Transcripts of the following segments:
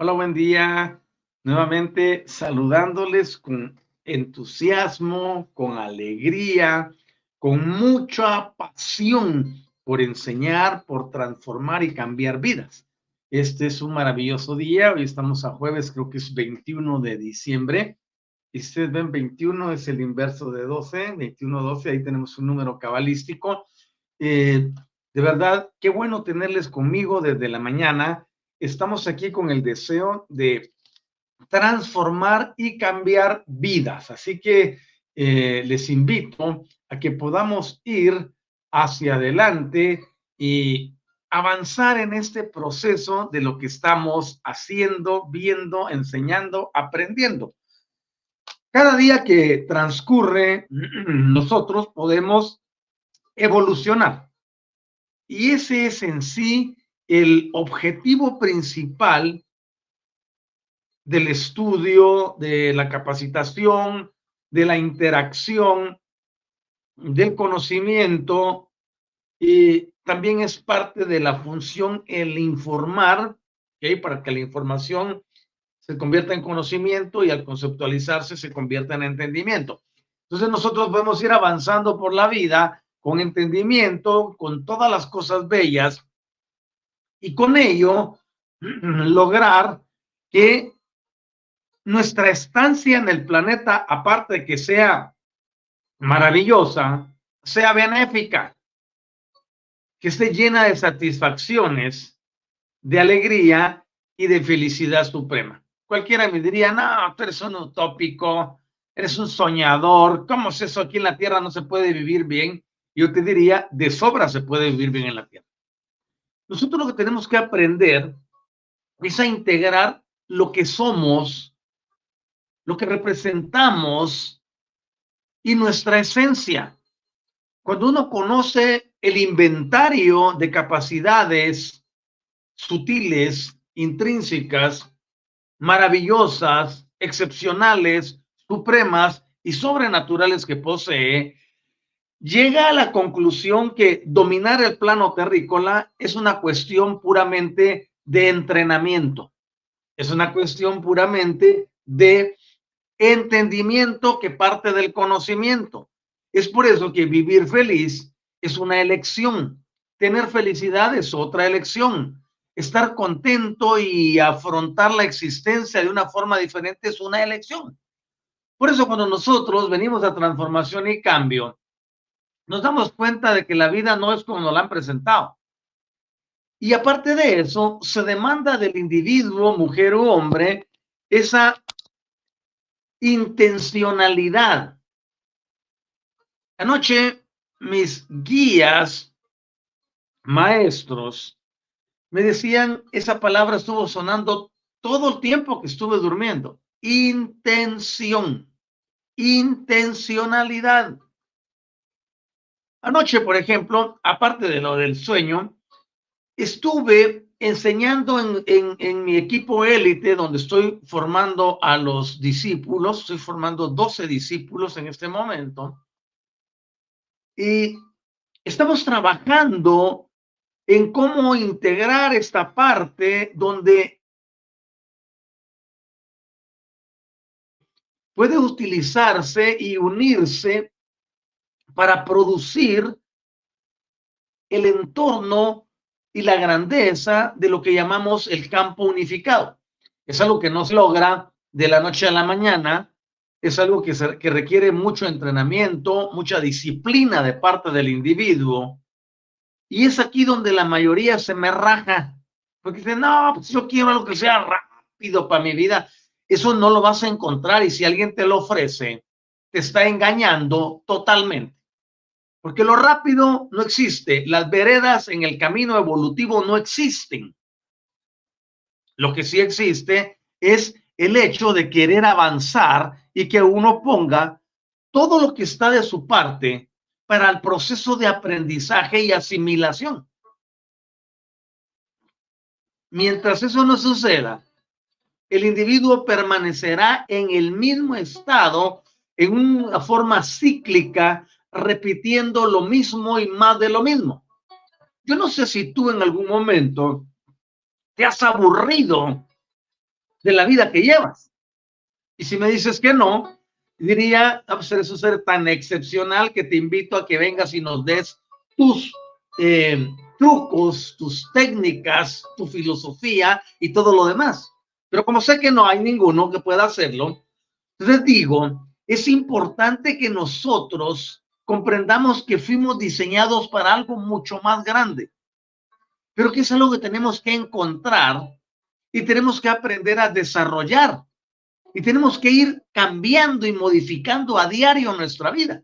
Hola, buen día. Nuevamente saludándoles con entusiasmo, con alegría, con mucha pasión por enseñar, por transformar y cambiar vidas. Este es un maravilloso día. Hoy estamos a jueves, creo que es 21 de diciembre. Y ustedes ven, 21 es el inverso de 12, 21, 12, ahí tenemos un número cabalístico. Eh, de verdad, qué bueno tenerles conmigo desde la mañana estamos aquí con el deseo de transformar y cambiar vidas. Así que eh, les invito a que podamos ir hacia adelante y avanzar en este proceso de lo que estamos haciendo, viendo, enseñando, aprendiendo. Cada día que transcurre, nosotros podemos evolucionar. Y ese es en sí el objetivo principal del estudio, de la capacitación, de la interacción, del conocimiento, y también es parte de la función el informar, para que la información se convierta en conocimiento y al conceptualizarse se convierta en entendimiento. Entonces nosotros podemos ir avanzando por la vida con entendimiento, con todas las cosas bellas y con ello lograr que nuestra estancia en el planeta, aparte de que sea maravillosa, sea benéfica, que esté llena de satisfacciones, de alegría y de felicidad suprema. Cualquiera me diría, no, tú eres un utópico, eres un soñador, ¿cómo es eso? Aquí en la Tierra no se puede vivir bien. Yo te diría, de sobra se puede vivir bien en la Tierra. Nosotros lo que tenemos que aprender es a integrar lo que somos, lo que representamos y nuestra esencia. Cuando uno conoce el inventario de capacidades sutiles, intrínsecas, maravillosas, excepcionales, supremas y sobrenaturales que posee, llega a la conclusión que dominar el plano terrícola es una cuestión puramente de entrenamiento, es una cuestión puramente de entendimiento que parte del conocimiento. Es por eso que vivir feliz es una elección, tener felicidad es otra elección, estar contento y afrontar la existencia de una forma diferente es una elección. Por eso cuando nosotros venimos a transformación y cambio, nos damos cuenta de que la vida no es como nos la han presentado. Y aparte de eso, se demanda del individuo, mujer o hombre, esa intencionalidad. Anoche mis guías, maestros, me decían, esa palabra estuvo sonando todo el tiempo que estuve durmiendo. Intención, intencionalidad. Anoche, por ejemplo, aparte de lo del sueño, estuve enseñando en, mi equipo élite, donde estoy formando a los discípulos, estoy formando 12 discípulos en este momento, y estamos trabajando en cómo integrar esta parte donde puede utilizarse y unirse para producir el entorno y la grandeza de lo que llamamos el campo unificado. Es algo que no se logra de la noche a la mañana, es algo que, requiere mucho entrenamiento, mucha disciplina de parte del individuo. Y es aquí donde la mayoría se me raja, porque dice, no, pues yo quiero algo que sea rápido para mi vida. Eso no lo vas a encontrar y si alguien te lo ofrece, te está engañando totalmente. Porque lo rápido no existe, las veredas en el camino evolutivo no existen. Lo que sí existe es el hecho de querer avanzar y que uno ponga todo lo que está de su parte para el proceso de aprendizaje y asimilación. Mientras eso no suceda, el individuo permanecerá en el mismo estado, en una forma cíclica repitiendo lo mismo y más de lo mismo. Yo no sé si tú en algún momento te has aburrido de la vida que llevas. Y si me dices que no, diría, a ser eso ser tan excepcional que te invito a que vengas y nos des tus eh, trucos, tus técnicas, tu filosofía y todo lo demás. Pero como sé que no hay ninguno que pueda hacerlo, les digo, es importante que nosotros comprendamos que fuimos diseñados para algo mucho más grande, pero que es algo que tenemos que encontrar y tenemos que aprender a desarrollar y tenemos que ir cambiando y modificando a diario nuestra vida.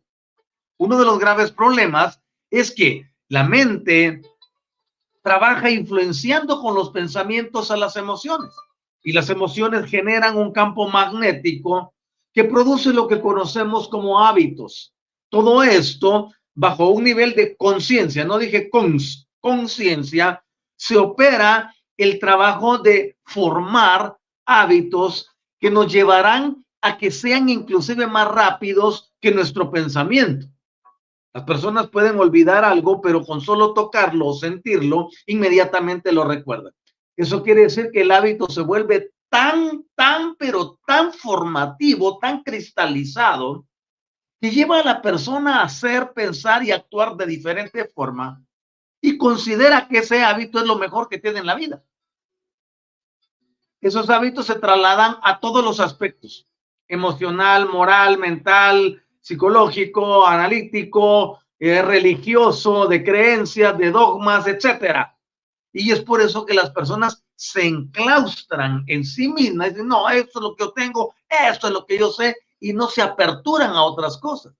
Uno de los graves problemas es que la mente trabaja influenciando con los pensamientos a las emociones y las emociones generan un campo magnético que produce lo que conocemos como hábitos. Todo esto bajo un nivel de conciencia, no dije conciencia, se opera el trabajo de formar hábitos que nos llevarán a que sean inclusive más rápidos que nuestro pensamiento. Las personas pueden olvidar algo, pero con solo tocarlo o sentirlo, inmediatamente lo recuerdan. Eso quiere decir que el hábito se vuelve tan, tan, pero tan formativo, tan cristalizado, que lleva a la persona a hacer, pensar y actuar de diferente forma y considera que ese hábito es lo mejor que tiene en la vida. Esos hábitos se trasladan a todos los aspectos, emocional, moral, mental, psicológico, analítico, eh, religioso, de creencias, de dogmas, etcétera. Y es por eso que las personas se enclaustran en sí mismas y dicen, no, esto es lo que yo tengo, esto es lo que yo sé, y no se aperturan a otras cosas.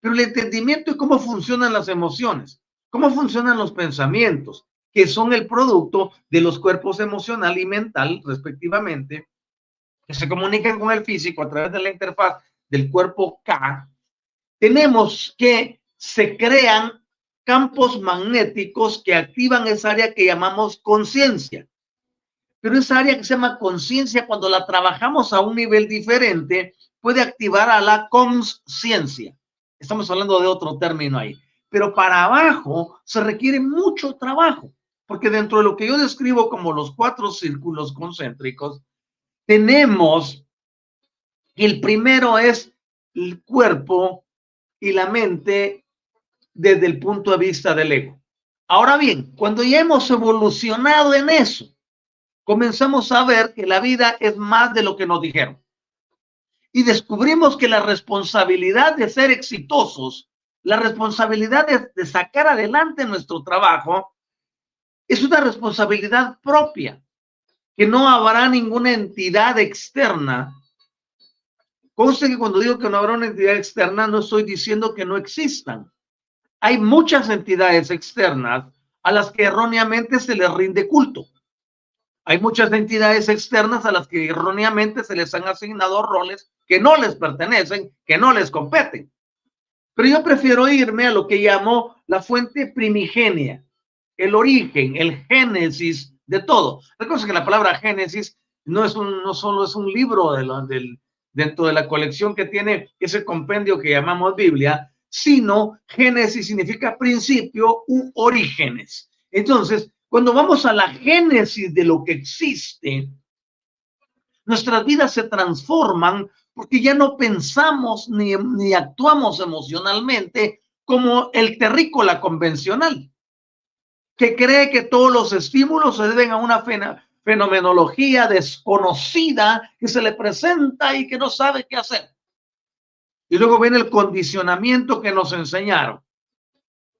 Pero el entendimiento de cómo funcionan las emociones, cómo funcionan los pensamientos, que son el producto de los cuerpos emocional y mental, respectivamente, que se comunican con el físico a través de la interfaz del cuerpo K, tenemos que se crean campos magnéticos que activan esa área que llamamos conciencia. Pero esa área que se llama conciencia, cuando la trabajamos a un nivel diferente, puede activar a la conciencia. Estamos hablando de otro término ahí. Pero para abajo se requiere mucho trabajo, porque dentro de lo que yo describo como los cuatro círculos concéntricos, tenemos el primero es el cuerpo y la mente desde el punto de vista del ego. Ahora bien, cuando ya hemos evolucionado en eso, comenzamos a ver que la vida es más de lo que nos dijeron y descubrimos que la responsabilidad de ser exitosos la responsabilidad de, sacar adelante nuestro trabajo es una responsabilidad propia, que no habrá ninguna entidad externa. Conste que cuando digo que no habrá una entidad externa, no estoy diciendo que no existan. Hay muchas entidades externas a las que erróneamente se les rinde culto. Hay muchas entidades externas a las que erróneamente se les han asignado roles que no les pertenecen, que no les competen. Pero yo prefiero irme a lo que llamo la fuente primigenia, el origen, el génesis de todo. Recuerden que la palabra génesis no, es un, no solo es un libro de del, dentro de la colección que tiene ese compendio que llamamos Biblia, sino génesis significa principio u orígenes. Entonces, cuando vamos a la génesis de lo que existe, nuestras vidas se transforman porque ya no pensamos ni, actuamos emocionalmente como el terrícola convencional, que cree que todos los estímulos se deben a una fenomenología desconocida que se le presenta y que no sabe qué hacer. Y luego viene el condicionamiento que nos enseñaron.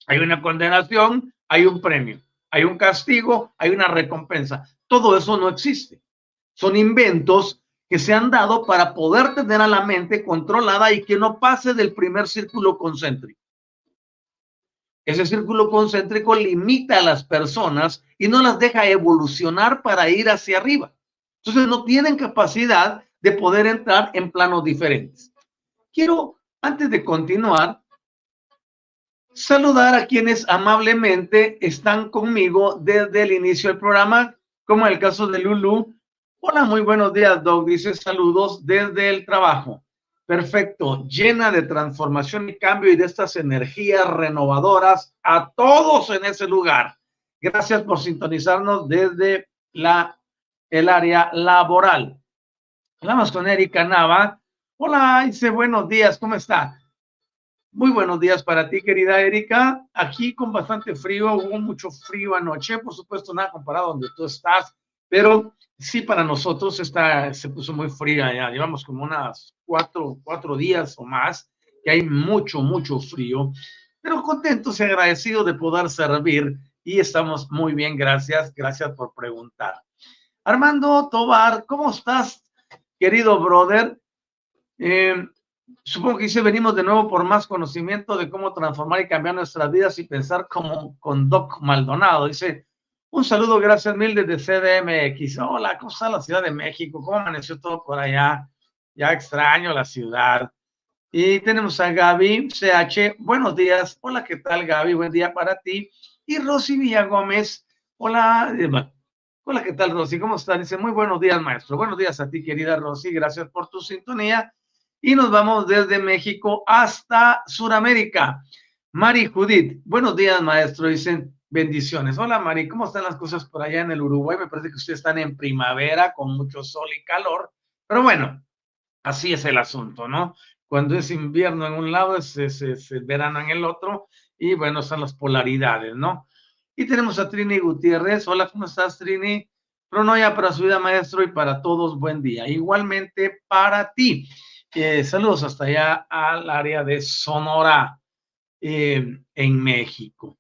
Hay una condenación, hay un premio, hay un castigo, hay una recompensa. Todo eso no existe. Son inventos que se han dado para poder tener a la mente controlada y que no pase del primer círculo concéntrico. Ese círculo concéntrico limita a las personas y no las deja evolucionar para ir hacia arriba. Entonces no tienen capacidad de poder entrar en planos diferentes. Quiero, antes de continuar, saludar a quienes amablemente están conmigo desde el inicio del programa, como el caso de Lulu, Hola, muy buenos días, Doc. Dice saludos desde el trabajo. Perfecto, llena de transformación y cambio y de estas energías renovadoras a todos en ese lugar. Gracias por sintonizarnos desde la, el área laboral. Hablamos con Erika Nava. Hola, dice buenos días, ¿cómo está? Muy buenos días para ti, querida Erika. Aquí con bastante frío, hubo mucho frío anoche, por supuesto, nada comparado donde tú estás, pero sí, para nosotros está, se puso muy fría ya, llevamos como unas cuatro, cuatro días o más, que hay mucho, mucho frío, pero contentos y agradecidos de poder servir y estamos muy bien, gracias, gracias por preguntar. Armando Tobar, ¿cómo estás, querido brother? Eh, supongo que dice, venimos de nuevo por más conocimiento de cómo transformar y cambiar nuestras vidas y pensar como con Doc Maldonado. Dice, un saludo, gracias mil desde CDMX. Hola, ¿cómo está la Ciudad de México? ¿Cómo amaneció todo por allá? Ya extraño la ciudad. Y tenemos a Gaby CH. Buenos días. Hola, ¿qué tal, Gaby? Buen día para ti. Y Rosy Villa Gómez. Hola. Hola, ¿qué tal, Rosy? ¿Cómo estás? Dice, muy buenos días, maestro. Buenos días a ti, querida Rosy. Gracias por tu sintonía. Y nos vamos desde México hasta Sudamérica. Mari Judith. Buenos días, maestro. Dicen, Bendiciones. Hola Mari, ¿cómo están las cosas por allá en el Uruguay? Me parece que ustedes están en primavera con mucho sol y calor, pero bueno, así es el asunto, ¿no? Cuando es invierno en un lado, es, verano en el otro, y bueno, son las polaridades, ¿no? Y tenemos a Trini Gutiérrez. Hola, ¿cómo estás, Trini? Pronoya para su vida, maestro, y para todos, buen día. Igualmente para ti. Eh, saludos hasta allá al área de Sonora, eh, en México.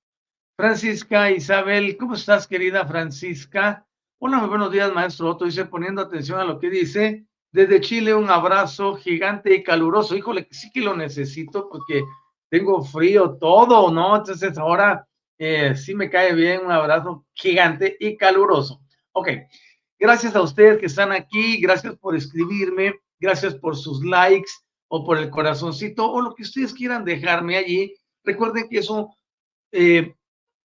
Francisca Isabel, ¿cómo estás, querida Francisca? Hola, muy buenos días, maestro Otto. Dice, poniendo atención a lo que dice, desde Chile un abrazo gigante y caluroso. Híjole, sí que lo necesito porque tengo frío todo, ¿no? Entonces ahora eh, sí me cae bien un abrazo gigante y caluroso. Ok, gracias a ustedes que están aquí, gracias por escribirme, gracias por sus likes o por el corazoncito o lo que ustedes quieran dejarme allí. Recuerden que eso eh,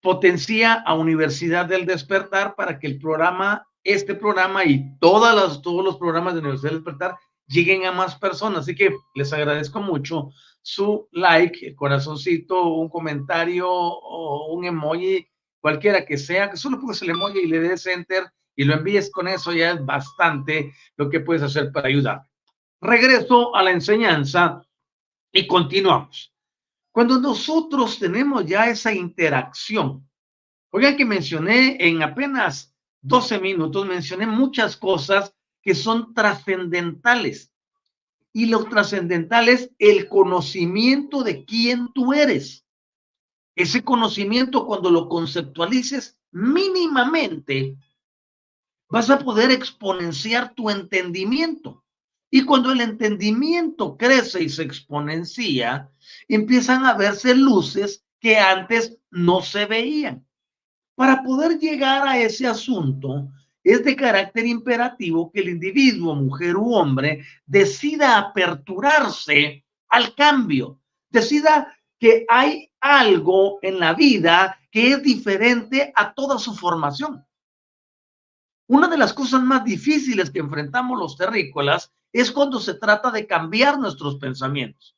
potencia a Universidad del Despertar para que el programa, este programa y todas las, todos los programas de Universidad del Despertar lleguen a más personas. Así que les agradezco mucho su like, el corazoncito, un comentario o un emoji, cualquiera que sea, que solo pongas el emoji y le des enter y lo envíes con eso, ya es bastante lo que puedes hacer para ayudar. Regreso a la enseñanza y continuamos. Cuando nosotros tenemos ya esa interacción, oigan que mencioné en apenas 12 minutos, mencioné muchas cosas que son trascendentales. Y lo trascendental es el conocimiento de quién tú eres. Ese conocimiento, cuando lo conceptualices mínimamente, vas a poder exponenciar tu entendimiento. Y cuando el entendimiento crece y se exponencia, empiezan a verse luces que antes no se veían. Para poder llegar a ese asunto, es de carácter imperativo que el individuo, mujer u hombre, decida aperturarse al cambio, decida que hay algo en la vida que es diferente a toda su formación. Una de las cosas más difíciles que enfrentamos los terrícolas es cuando se trata de cambiar nuestros pensamientos.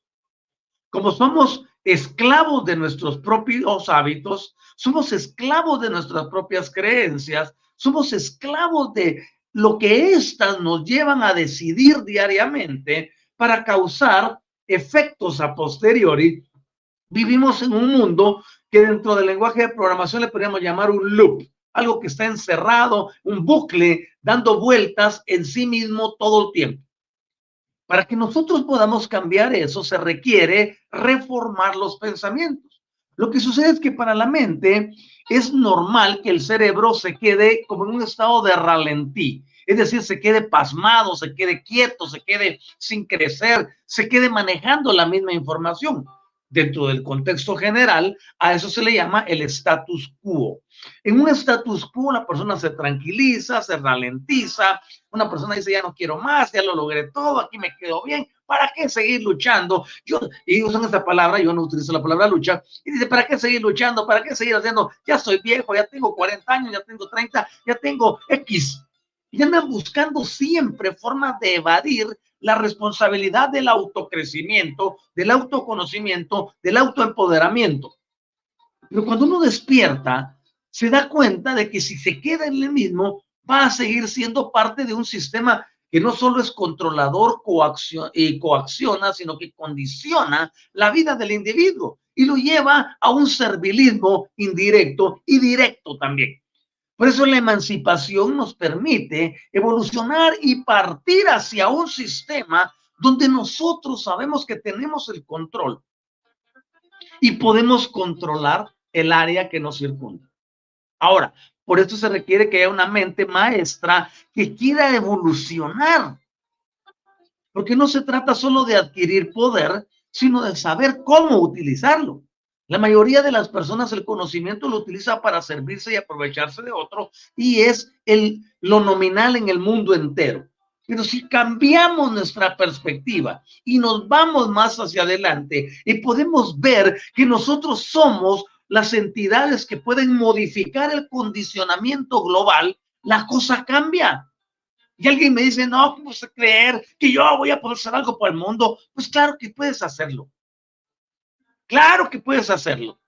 Como somos esclavos de nuestros propios hábitos, somos esclavos de nuestras propias creencias, somos esclavos de lo que éstas nos llevan a decidir diariamente para causar efectos a posteriori. Vivimos en un mundo que dentro del lenguaje de programación le podríamos llamar un loop, algo que está encerrado, un bucle dando vueltas en sí mismo todo el tiempo. Para que nosotros podamos cambiar eso, se requiere reformar los pensamientos. Lo que sucede es que para la mente es normal que el cerebro se quede como en un estado de ralentí, es decir, se quede pasmado, se quede quieto, se quede sin crecer, se quede manejando la misma información dentro del contexto general, a eso se le llama el status quo. En un status quo la persona se tranquiliza, se ralentiza, una persona dice ya no quiero más, ya lo logré todo, aquí me quedo bien, ¿para qué seguir luchando? Yo, y usan esta palabra, yo no utilizo la palabra lucha, y dice, ¿para qué seguir luchando? ¿Para qué seguir haciendo? Ya soy viejo, ya tengo 40 años, ya tengo 30, ya tengo X. Y andan buscando siempre formas de evadir la responsabilidad del autocrecimiento, del autoconocimiento, del autoempoderamiento. Pero cuando uno despierta, se da cuenta de que si se queda en el mismo, va a seguir siendo parte de un sistema que no solo es controlador y coacciona, sino que condiciona la vida del individuo y lo lleva a un servilismo indirecto y directo también. Por eso la emancipación nos permite evolucionar y partir hacia un sistema donde nosotros sabemos que tenemos el control y podemos controlar el área que nos circunda. Ahora, por eso se requiere que haya una mente maestra que quiera evolucionar. Porque no se trata solo de adquirir poder, sino de saber cómo utilizarlo. La mayoría de las personas el conocimiento lo utiliza para servirse y aprovecharse de otro y es el, lo nominal en el mundo entero. Pero si cambiamos nuestra perspectiva y nos vamos más hacia adelante y podemos ver que nosotros somos las entidades que pueden modificar el condicionamiento global, la cosa cambia. Y alguien me dice, no, ¿cómo se creer que yo voy a poder hacer algo por el mundo? Pues claro que puedes hacerlo. Claro que puedes hacerlo.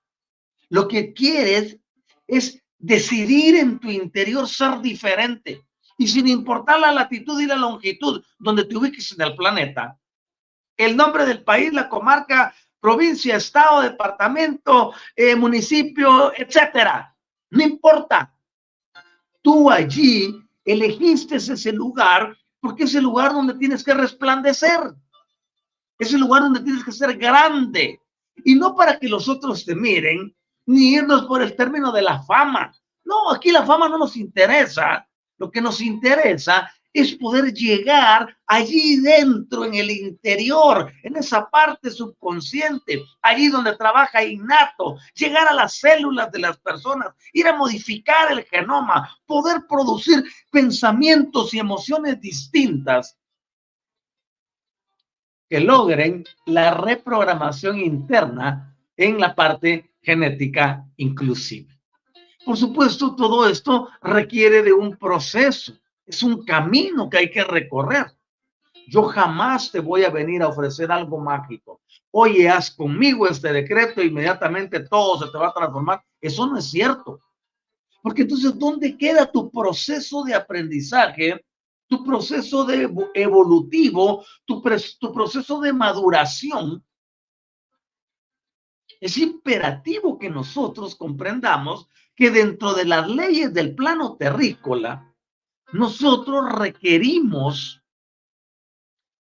Lo que quieres es decidir en tu interior ser diferente. Y sin importar la latitud y la longitud donde te ubiques en el planeta, el nombre del país, la comarca, provincia, estado, departamento, eh, municipio, etcétera. No importa. Tú allí elegiste ese lugar porque es el lugar donde tienes que resplandecer. Es el lugar donde tienes que ser grande. Y no para que los otros te miren, ni irnos por el término de la fama. No, aquí la fama no nos interesa. Lo que nos interesa es poder llegar allí dentro, en el interior, en esa parte subconsciente, allí donde trabaja innato, llegar a las células de las personas, ir a modificar el genoma, poder producir pensamientos y emociones distintas que logren la reprogramación interna en la parte genética inclusiva. Por supuesto, todo esto requiere de un proceso, es un camino que hay que recorrer. Yo jamás te voy a venir a ofrecer algo mágico. Oye, haz conmigo este decreto, inmediatamente todo se te va a transformar. Eso no es cierto. Porque entonces, ¿dónde queda tu proceso de aprendizaje tu proceso de evolutivo, tu, tu proceso de maduración, es imperativo que nosotros comprendamos que dentro de las leyes del plano terrícola, nosotros requerimos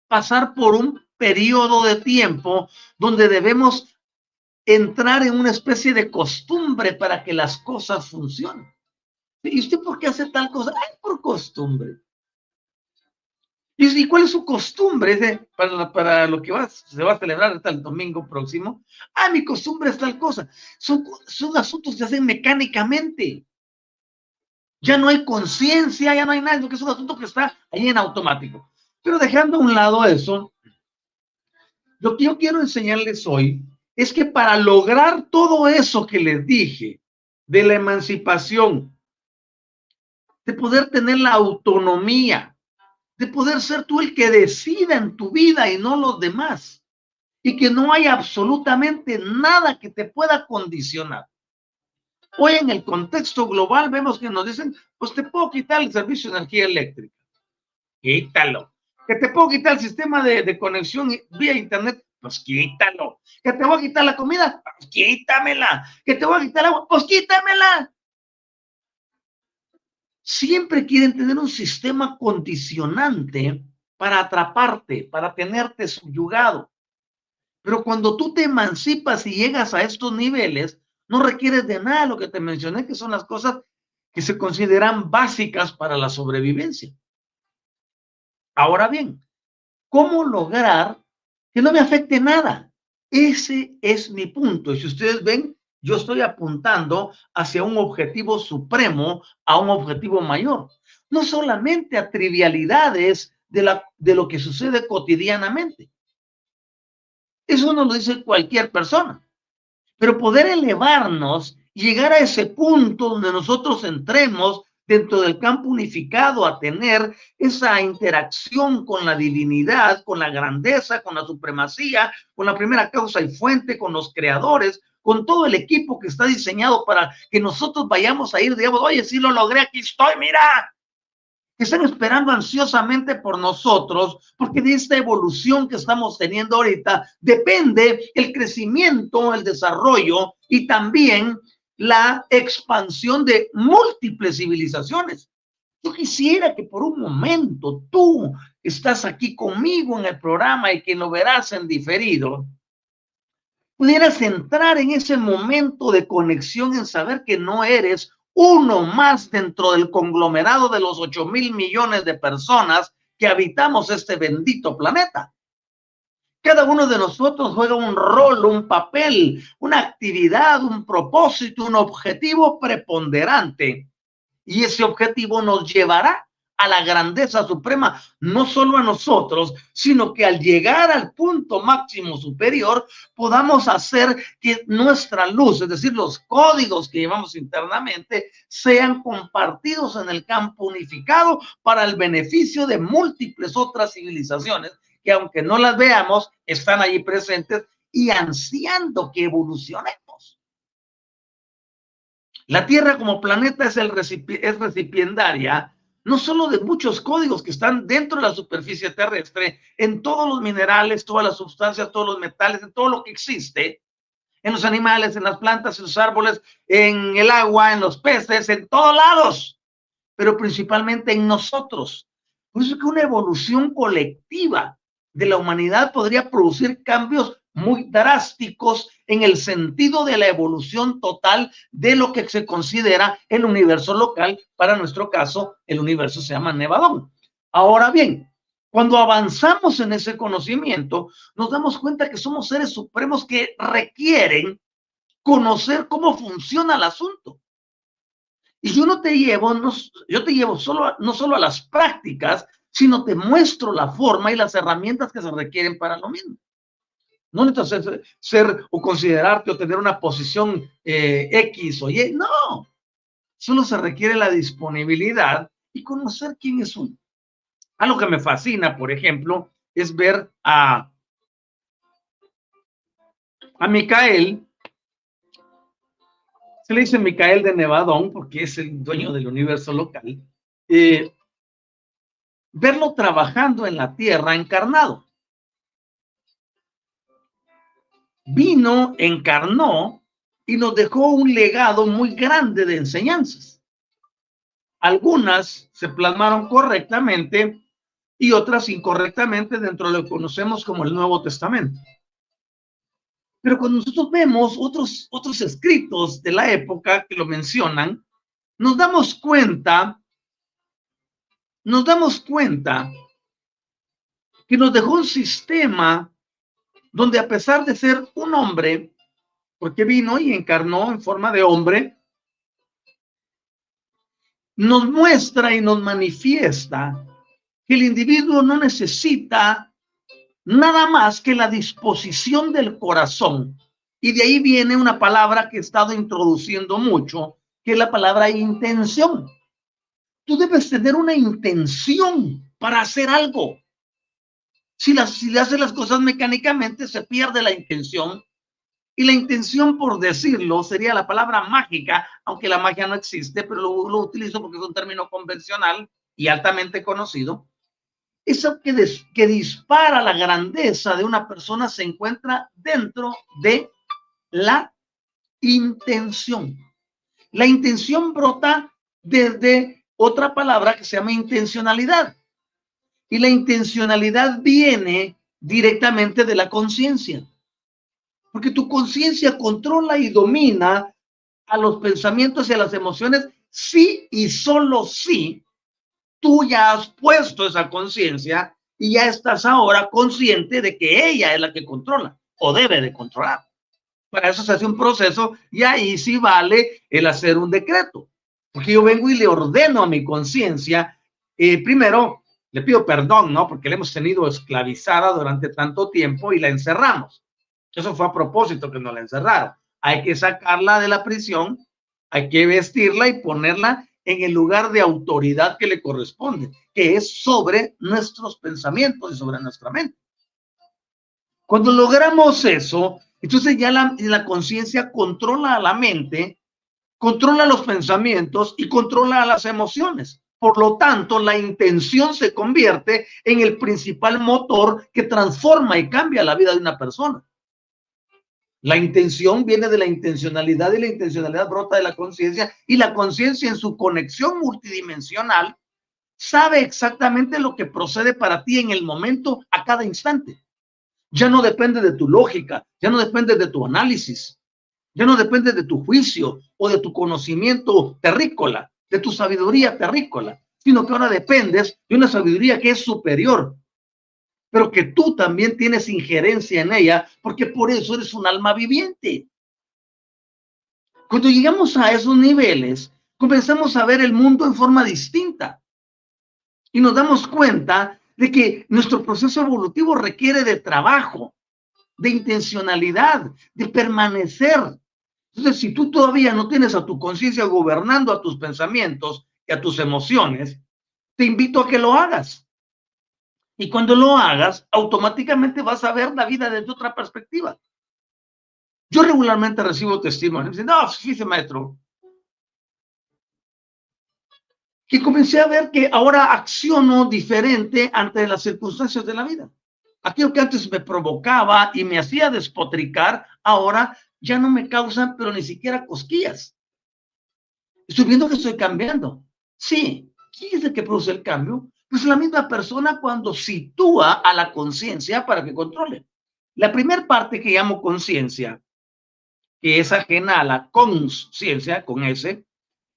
pasar por un periodo de tiempo donde debemos entrar en una especie de costumbre para que las cosas funcionen. ¿Y usted por qué hace tal cosa? Ay, por costumbre. ¿Y cuál es su costumbre para, para, lo que va, se va a celebrar hasta el domingo próximo? Ah, mi costumbre es tal cosa. Son, son asuntos que se hacen mecánicamente. Ya no hay conciencia, ya no hay nada, que es un asunto que está ahí en automático. Pero dejando a un lado eso, lo que yo quiero enseñarles hoy es que para lograr todo eso que les dije de la emancipación, de poder tener la autonomía, de poder ser tú el que decida en tu vida y no los demás. Y que no hay absolutamente nada que te pueda condicionar. Hoy en el contexto global vemos que nos dicen, pues te puedo quitar el servicio de energía eléctrica. Quítalo. Que te puedo quitar el sistema de, de conexión vía internet. Pues quítalo. Que te voy a quitar la comida. Pues quítamela. Que te voy a quitar agua. Pues quítamela siempre quieren tener un sistema condicionante para atraparte, para tenerte subyugado. Pero cuando tú te emancipas y llegas a estos niveles, no requieres de nada, lo que te mencioné, que son las cosas que se consideran básicas para la sobrevivencia. Ahora bien, ¿cómo lograr que no me afecte nada? Ese es mi punto. Y si ustedes ven, yo estoy apuntando hacia un objetivo supremo, a un objetivo mayor. No solamente a trivialidades de, la, de lo que sucede cotidianamente. Eso no lo dice cualquier persona. Pero poder elevarnos y llegar a ese punto donde nosotros entremos dentro del campo unificado a tener esa interacción con la divinidad, con la grandeza, con la supremacía, con la primera causa y fuente, con los creadores, con todo el equipo que está diseñado para que nosotros vayamos a ir, digamos, oye, sí lo logré, aquí estoy, mira. Que están esperando ansiosamente por nosotros, porque de esta evolución que estamos teniendo ahorita depende el crecimiento, el desarrollo y también la expansión de múltiples civilizaciones. Yo quisiera que por un momento tú estás aquí conmigo en el programa y que lo verás en diferido, pudieras entrar en ese momento de conexión en saber que no eres uno más dentro del conglomerado de los 8 mil millones de personas que habitamos este bendito planeta. Cada uno de nosotros juega un rol, un papel, una actividad, un propósito, un objetivo preponderante. Y ese objetivo nos llevará a la grandeza suprema, no solo a nosotros, sino que al llegar al punto máximo superior podamos hacer que nuestra luz, es decir, los códigos que llevamos internamente, sean compartidos en el campo unificado para el beneficio de múltiples otras civilizaciones que aunque no las veamos, están allí presentes y ansiando que evolucionemos. La Tierra como planeta es, el es recipiendaria no solo de muchos códigos que están dentro de la superficie terrestre, en todos los minerales, todas las sustancias, todos los metales, en todo lo que existe, en los animales, en las plantas, en los árboles, en el agua, en los peces, en todos lados, pero principalmente en nosotros. Por eso es que una evolución colectiva de la humanidad podría producir cambios muy drásticos en el sentido de la evolución total de lo que se considera el universo local. Para nuestro caso, el universo se llama Nevadón. Ahora bien, cuando avanzamos en ese conocimiento, nos damos cuenta que somos seres supremos que requieren conocer cómo funciona el asunto. Y yo no te llevo, no, yo te llevo solo, no solo a las prácticas, sino te muestro la forma y las herramientas que se requieren para lo mismo. No necesitas ser, o considerarte o tener una posición eh, X o Y. No. Solo se requiere la disponibilidad y conocer quién es uno. Algo que me fascina, por ejemplo, es ver a, a Micael. Se le dice Micael de Nevadón porque es el dueño del universo local. Eh, verlo trabajando en la tierra encarnado vino, encarnó y nos dejó un legado muy grande de enseñanzas. Algunas se plasmaron correctamente, y otras incorrectamente dentro de lo que conocemos como el Nuevo Testamento. Pero cuando nosotros vemos otros, otros escritos de la época que lo mencionan, nos damos cuenta, nos damos cuenta que nos dejó un sistema donde a pesar de ser un hombre, porque vino y encarnó en forma de hombre, nos muestra y nos manifiesta que el individuo no necesita nada más que la disposición del corazón. Y de ahí viene una palabra que he estado introduciendo mucho, que es la palabra intención. Tú debes tener una intención para hacer algo. Si, las, si le haces las cosas mecánicamente, se pierde la intención. Y la intención, por decirlo, sería la palabra mágica, aunque la magia no existe, pero lo, lo utilizo porque es un término convencional y altamente conocido. Eso que, que dispara la grandeza de una persona se encuentra dentro de la intención. La intención brota desde otra palabra que se llama intencionalidad. Y la intencionalidad viene directamente de la conciencia. Porque tu conciencia controla y domina a los pensamientos y a las emociones sí y solo sí tú ya has puesto esa conciencia y ya estás ahora consciente de que ella es la que controla o debe de controlar. Para eso se hace un proceso y ahí sí vale el hacer un decreto. Porque yo vengo y le ordeno a mi conciencia, eh, primero le pido perdón, ¿no? Porque la hemos tenido esclavizada durante tanto tiempo y la encerramos. Eso fue a propósito que nos la encerraron. Hay que sacarla de la prisión, hay que vestirla y ponerla en el lugar de autoridad que le corresponde, que es sobre nuestros pensamientos y sobre nuestra mente. Cuando logramos eso, entonces ya la, la conciencia controla a la mente, controla los pensamientos y controla las emociones. Por lo tanto, la intención se convierte en el principal motor que transforma y cambia la vida de una persona. La intención viene de la intencionalidad y la intencionalidad brota de la conciencia y la conciencia en su conexión multidimensional sabe exactamente lo que procede para ti en el momento a cada instante. Ya no depende de tu lógica, ya no depende de tu análisis, ya no depende de tu juicio o de tu conocimiento terrícola, de tu sabiduría terrícola, sino que ahora dependes de una sabiduría que es superior, pero que tú también tienes injerencia en ella, porque por eso eres un alma viviente. Cuando llegamos a esos niveles, comenzamos a ver el mundo en forma distinta y nos damos cuenta de que nuestro proceso evolutivo requiere de trabajo, de intencionalidad, de permanecer. Entonces, si tú todavía no tienes a tu conciencia gobernando a tus pensamientos y a tus emociones, te invito a que lo hagas. Y cuando lo hagas, automáticamente vas a ver la vida desde otra perspectiva. Yo regularmente recibo testimonios. Dicen, no, fíjese, maestro. Que comencé a ver que ahora acciono diferente ante las circunstancias de la vida. Aquello que antes me provocaba y me hacía despotricar, ahora ya no me causan, pero ni siquiera cosquillas. Estoy viendo que estoy cambiando. Sí, ¿quién es el que produce el cambio? Pues la misma persona cuando sitúa a la conciencia para que controle. La primera parte que llamo conciencia, que es ajena a la conciencia, con ese,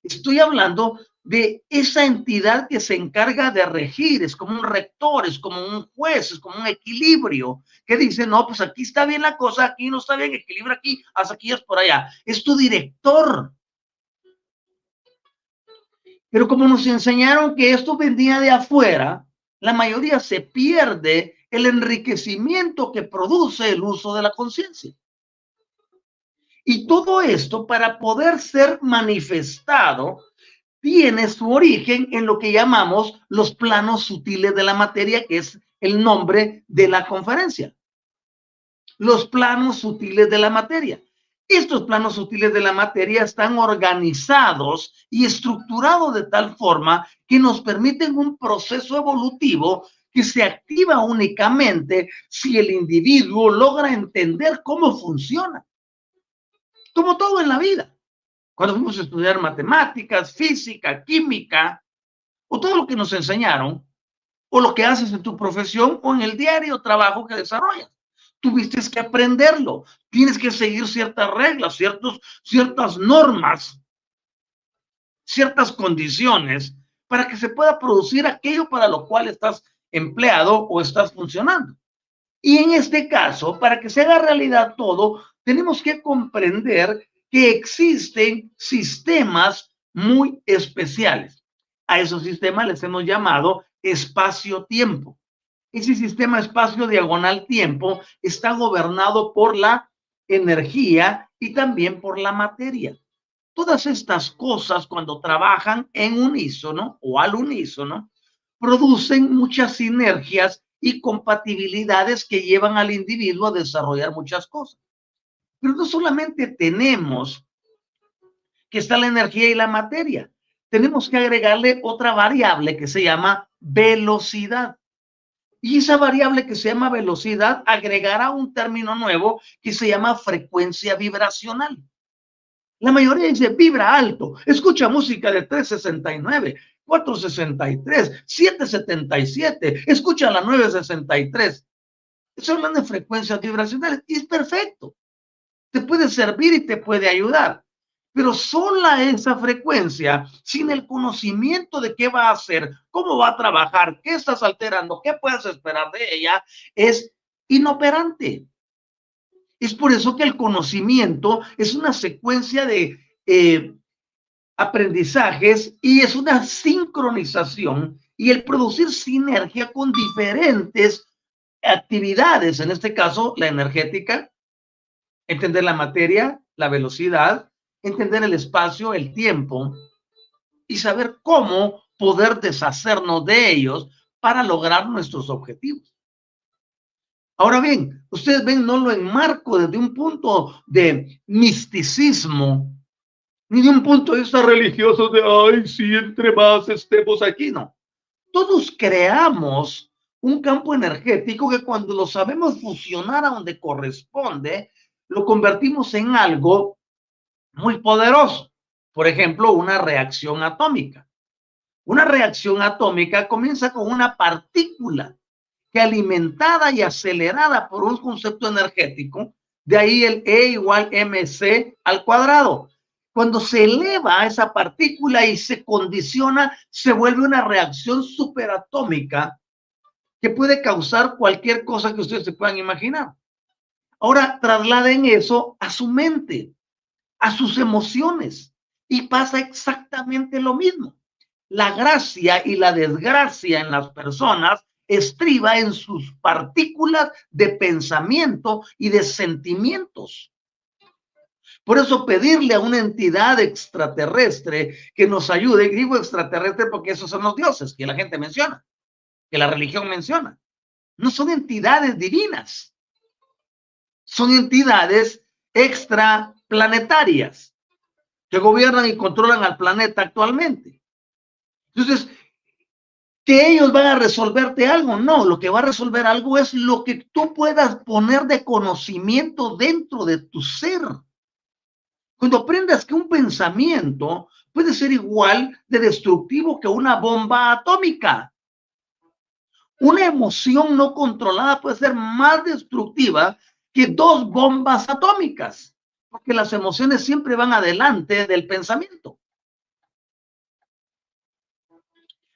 estoy hablando de esa entidad que se encarga de regir, es como un rector, es como un juez, es como un equilibrio, que dice, no, pues aquí está bien la cosa, aquí no está bien, equilibra aquí, haz aquí, es por allá. Es tu director, pero como nos enseñaron que esto vendía de afuera, la mayoría se pierde el enriquecimiento que produce el uso de la conciencia. Y todo esto para poder ser manifestado tiene su origen en lo que llamamos los planos sutiles de la materia, que es el nombre de la conferencia. Los planos sutiles de la materia. Estos planos sutiles de la materia están organizados y estructurados de tal forma que nos permiten un proceso evolutivo que se activa únicamente si el individuo logra entender cómo funciona. Como todo en la vida. Cuando fuimos a estudiar matemáticas, física, química, o todo lo que nos enseñaron, o lo que haces en tu profesión o en el diario trabajo que desarrollas. Tuviste que aprenderlo. Tienes que seguir ciertas reglas, ciertos, ciertas normas, ciertas condiciones para que se pueda producir aquello para lo cual estás empleado o estás funcionando. Y en este caso, para que se haga realidad todo, tenemos que comprender que existen sistemas muy especiales. A esos sistemas les hemos llamado espacio-tiempo. Ese sistema espacio diagonal tiempo está gobernado por la energía y también por la materia. Todas estas cosas cuando trabajan en unísono o al unísono producen muchas sinergias y compatibilidades que llevan al individuo a desarrollar muchas cosas. Pero no solamente tenemos que está la energía y la materia, tenemos que agregarle otra variable que se llama velocidad. Y esa variable que se llama velocidad agregará un término nuevo que se llama frecuencia vibracional. La mayoría dice vibra alto, escucha música de 369, 463, 777, escucha la 963. Eso hablan de frecuencias vibracionales y es perfecto. Te puede servir y te puede ayudar. Pero sola esa frecuencia, sin el conocimiento de qué va a hacer, cómo va a trabajar, qué estás alterando, qué puedes esperar de ella, es inoperante. Es por eso que el conocimiento es una secuencia de eh, aprendizajes y es una sincronización y el producir sinergia con diferentes actividades, en este caso la energética, entender la materia, la velocidad, entender el espacio, el tiempo y saber cómo poder deshacernos de ellos para lograr nuestros objetivos. Ahora bien, ustedes ven, no lo enmarco desde un punto de misticismo, ni de un punto de vista religioso de, ay, si entre más estemos aquí, no. Todos creamos un campo energético que cuando lo sabemos fusionar a donde corresponde, lo convertimos en algo muy poderoso. Por ejemplo, una reacción atómica. Una reacción atómica comienza con una partícula que alimentada y acelerada por un concepto energético, de ahí el E igual mc al cuadrado. Cuando se eleva esa partícula y se condiciona, se vuelve una reacción superatómica que puede causar cualquier cosa que ustedes se puedan imaginar. Ahora trasladen eso a su mente, a sus emociones, y pasa exactamente lo mismo. La gracia y la desgracia en las personas estriba en sus partículas de pensamiento y de sentimientos. Por eso pedirle a una entidad extraterrestre que nos ayude, digo extraterrestre porque esos son los dioses que la gente menciona, que la religión menciona. No son entidades divinas, son entidades extraplanetarias que gobiernan y controlan al planeta actualmente. Entonces, que ellos van a resolverte algo. No, lo que va a resolver algo es lo que tú puedas poner de conocimiento dentro de tu ser. Cuando aprendas que un pensamiento puede ser igual de destructivo que una bomba atómica. Una emoción no controlada puede ser más destructiva que dos bombas atómicas, porque las emociones siempre van adelante del pensamiento.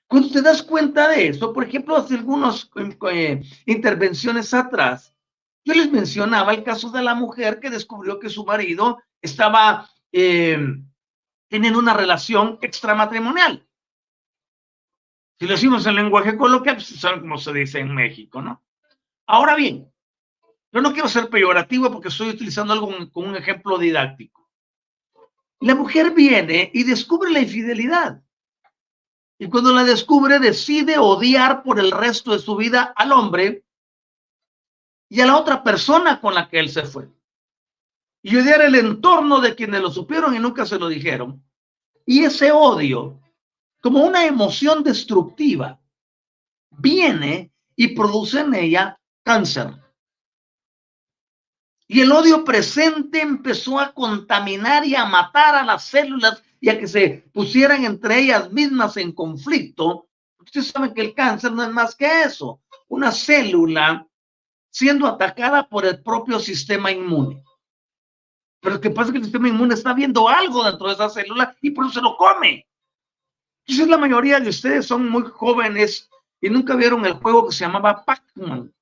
Cuando te das cuenta de eso, por ejemplo, hace algunas eh, intervenciones atrás, yo les mencionaba el caso de la mujer que descubrió que su marido estaba eh, teniendo una relación extramatrimonial. Si lo decimos en lenguaje coloquial, pues saben se dice en México, ¿no? Ahora bien, yo no quiero ser peyorativo porque estoy utilizando algo con un ejemplo didáctico. La mujer viene y descubre la infidelidad. Y cuando la descubre, decide odiar por el resto de su vida al hombre y a la otra persona con la que él se fue. Y odiar el entorno de quienes lo supieron y nunca se lo dijeron. Y ese odio, como una emoción destructiva, viene y produce en ella cáncer. Y el odio presente empezó a contaminar y a matar a las células y a que se pusieran entre ellas mismas en conflicto, Ustedes saben que el cáncer no es más que eso, una célula siendo atacada por el propio sistema inmune. Pero lo que pasa es que el sistema inmune está viendo algo dentro de esa célula y por eso se lo come. Quizás la mayoría de ustedes son muy jóvenes y nunca vieron el juego que se llamaba Pac-Man.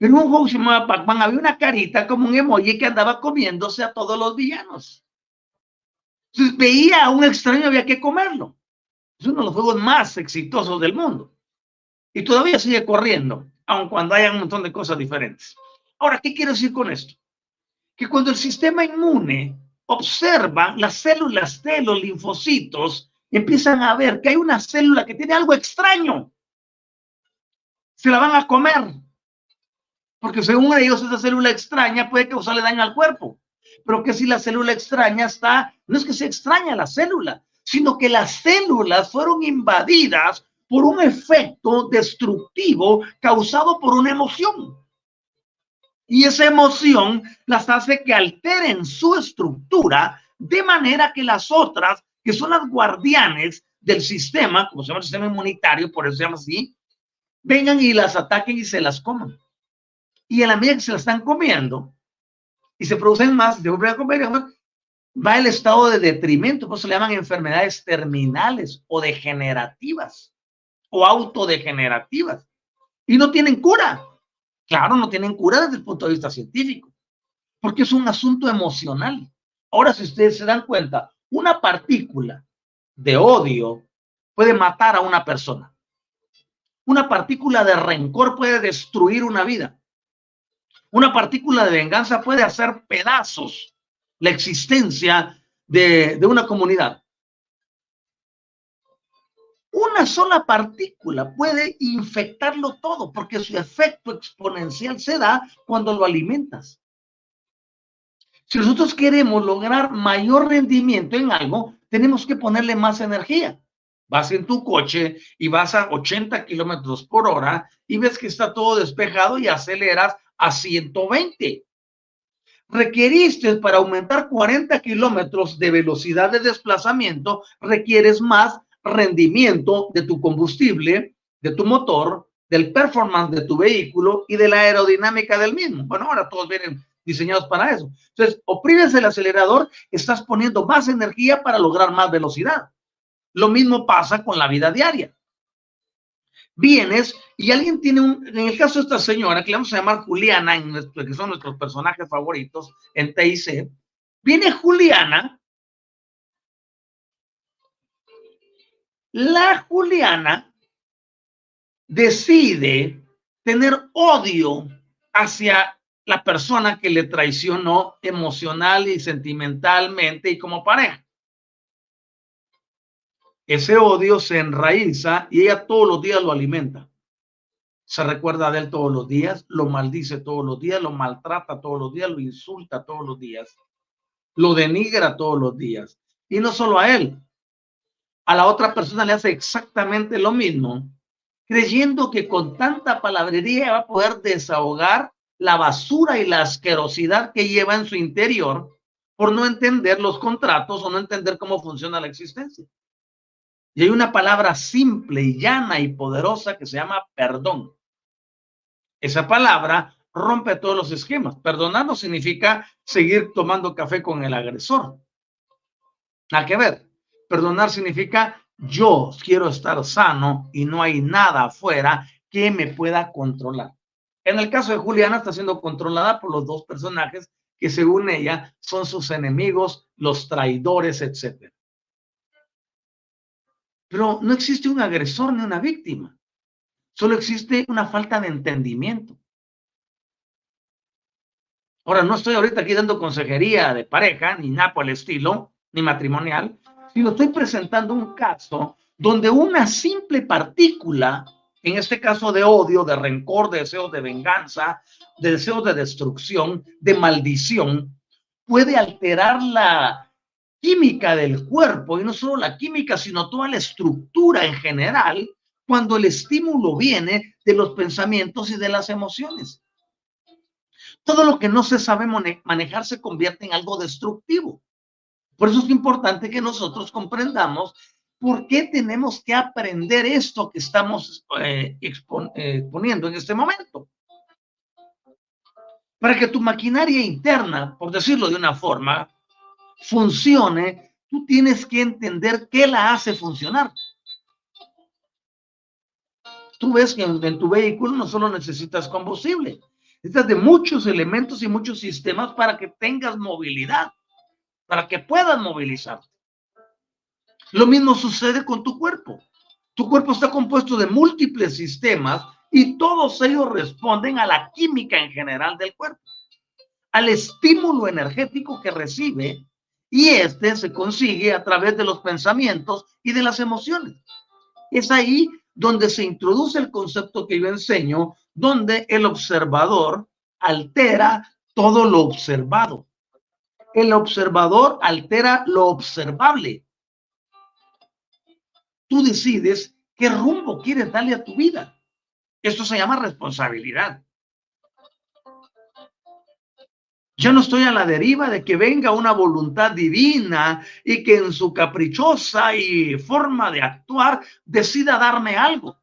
En un juego llamaba Pac-Man había una carita como un emoji que andaba comiéndose a todos los villanos. Entonces veía a un extraño, había que comerlo. Es uno de los juegos más exitosos del mundo. Y todavía sigue corriendo, aun cuando haya un montón de cosas diferentes. Ahora, ¿qué quiero decir con esto? Que cuando el sistema inmune observa las células de los linfocitos, empiezan a ver que hay una célula que tiene algo extraño. Se la van a comer. Porque según ellos, esa célula extraña puede causarle daño al cuerpo. Pero que si la célula extraña está, no es que sea extraña la célula, sino que las células fueron invadidas por un efecto destructivo causado por una emoción. Y esa emoción las hace que alteren su estructura de manera que las otras, que son las guardianes del sistema, como se llama el sistema inmunitario, por eso se llama así, vengan y las ataquen y se las coman. Y en la medida que se las están comiendo y se producen más, de volver a comer, va el estado de detrimento, por eso le llaman enfermedades terminales o degenerativas o autodegenerativas. Y no tienen cura. Claro, no tienen cura desde el punto de vista científico, porque es un asunto emocional. Ahora, si ustedes se dan cuenta, una partícula de odio puede matar a una persona. Una partícula de rencor puede destruir una vida. Una partícula de venganza puede hacer pedazos la existencia de, de una comunidad. Una sola partícula puede infectarlo todo porque su efecto exponencial se da cuando lo alimentas. Si nosotros queremos lograr mayor rendimiento en algo, tenemos que ponerle más energía. Vas en tu coche y vas a 80 kilómetros por hora y ves que está todo despejado y aceleras a 120. Requeriste para aumentar 40 kilómetros de velocidad de desplazamiento, requieres más rendimiento de tu combustible, de tu motor, del performance de tu vehículo y de la aerodinámica del mismo. Bueno, ahora todos vienen diseñados para eso. Entonces, oprimes el acelerador, estás poniendo más energía para lograr más velocidad. Lo mismo pasa con la vida diaria. Vienes y alguien tiene un, en el caso de esta señora, que le vamos a llamar Juliana, en que son nuestros personajes favoritos en TIC, viene Juliana La Juliana decide tener odio hacia la persona que le traicionó emocional y sentimentalmente y como pareja. Ese odio se enraiza y ella todos los días lo alimenta. Se recuerda de él todos los días, lo maldice todos los días, lo maltrata todos los días, lo insulta todos los días, lo denigra todos los días. Y no solo a él, a la otra persona le hace exactamente lo mismo, creyendo que con tanta palabrería va a poder desahogar la basura y la asquerosidad que lleva en su interior por no entender los contratos o no entender cómo funciona la existencia. Y hay una palabra simple y llana y poderosa que se llama perdón. Esa palabra rompe todos los esquemas. Perdonar no significa seguir tomando café con el agresor. Nada que ver. Perdonar significa yo quiero estar sano y no hay nada afuera que me pueda controlar. En el caso de Juliana está siendo controlada por los dos personajes que según ella son sus enemigos, los traidores, etc. Pero no existe un agresor ni una víctima. Solo existe una falta de entendimiento. Ahora, no estoy ahorita aquí dando consejería de pareja, ni nada el estilo, ni matrimonial, sino estoy presentando un caso donde una simple partícula, en este caso de odio, de rencor, de deseos de venganza, de deseos de destrucción, de maldición, puede alterar la química del cuerpo, y no solo la química, sino toda la estructura en general, cuando el estímulo viene de los pensamientos y de las emociones. Todo lo que no se sabe manejar se convierte en algo destructivo. Por eso es importante que nosotros comprendamos ¿por qué tenemos que aprender esto que estamos eh, exponiendo en este momento? Para que tu maquinaria interna, por decirlo de una forma, funcione, tú tienes que entender qué la hace funcionar. Tú ves que en, tu vehículo no solo necesitas combustible, necesitas de muchos elementos y muchos sistemas para que tengas movilidad, para que puedas movilizarte. Lo mismo sucede con tu cuerpo. Tu cuerpo está compuesto de múltiples sistemas y todos ellos responden a la química en general del cuerpo, al estímulo energético que recibe y este se consigue a través de los pensamientos y de las emociones. Es ahí donde se introduce el concepto que yo enseño, donde el observador altera todo lo observado. El observador altera lo observable. Tú decides qué rumbo quieres darle a tu vida. Esto se llama responsabilidad. Yo no estoy a la deriva de que venga una voluntad divina y que en su caprichosa y forma de actuar decida darme algo.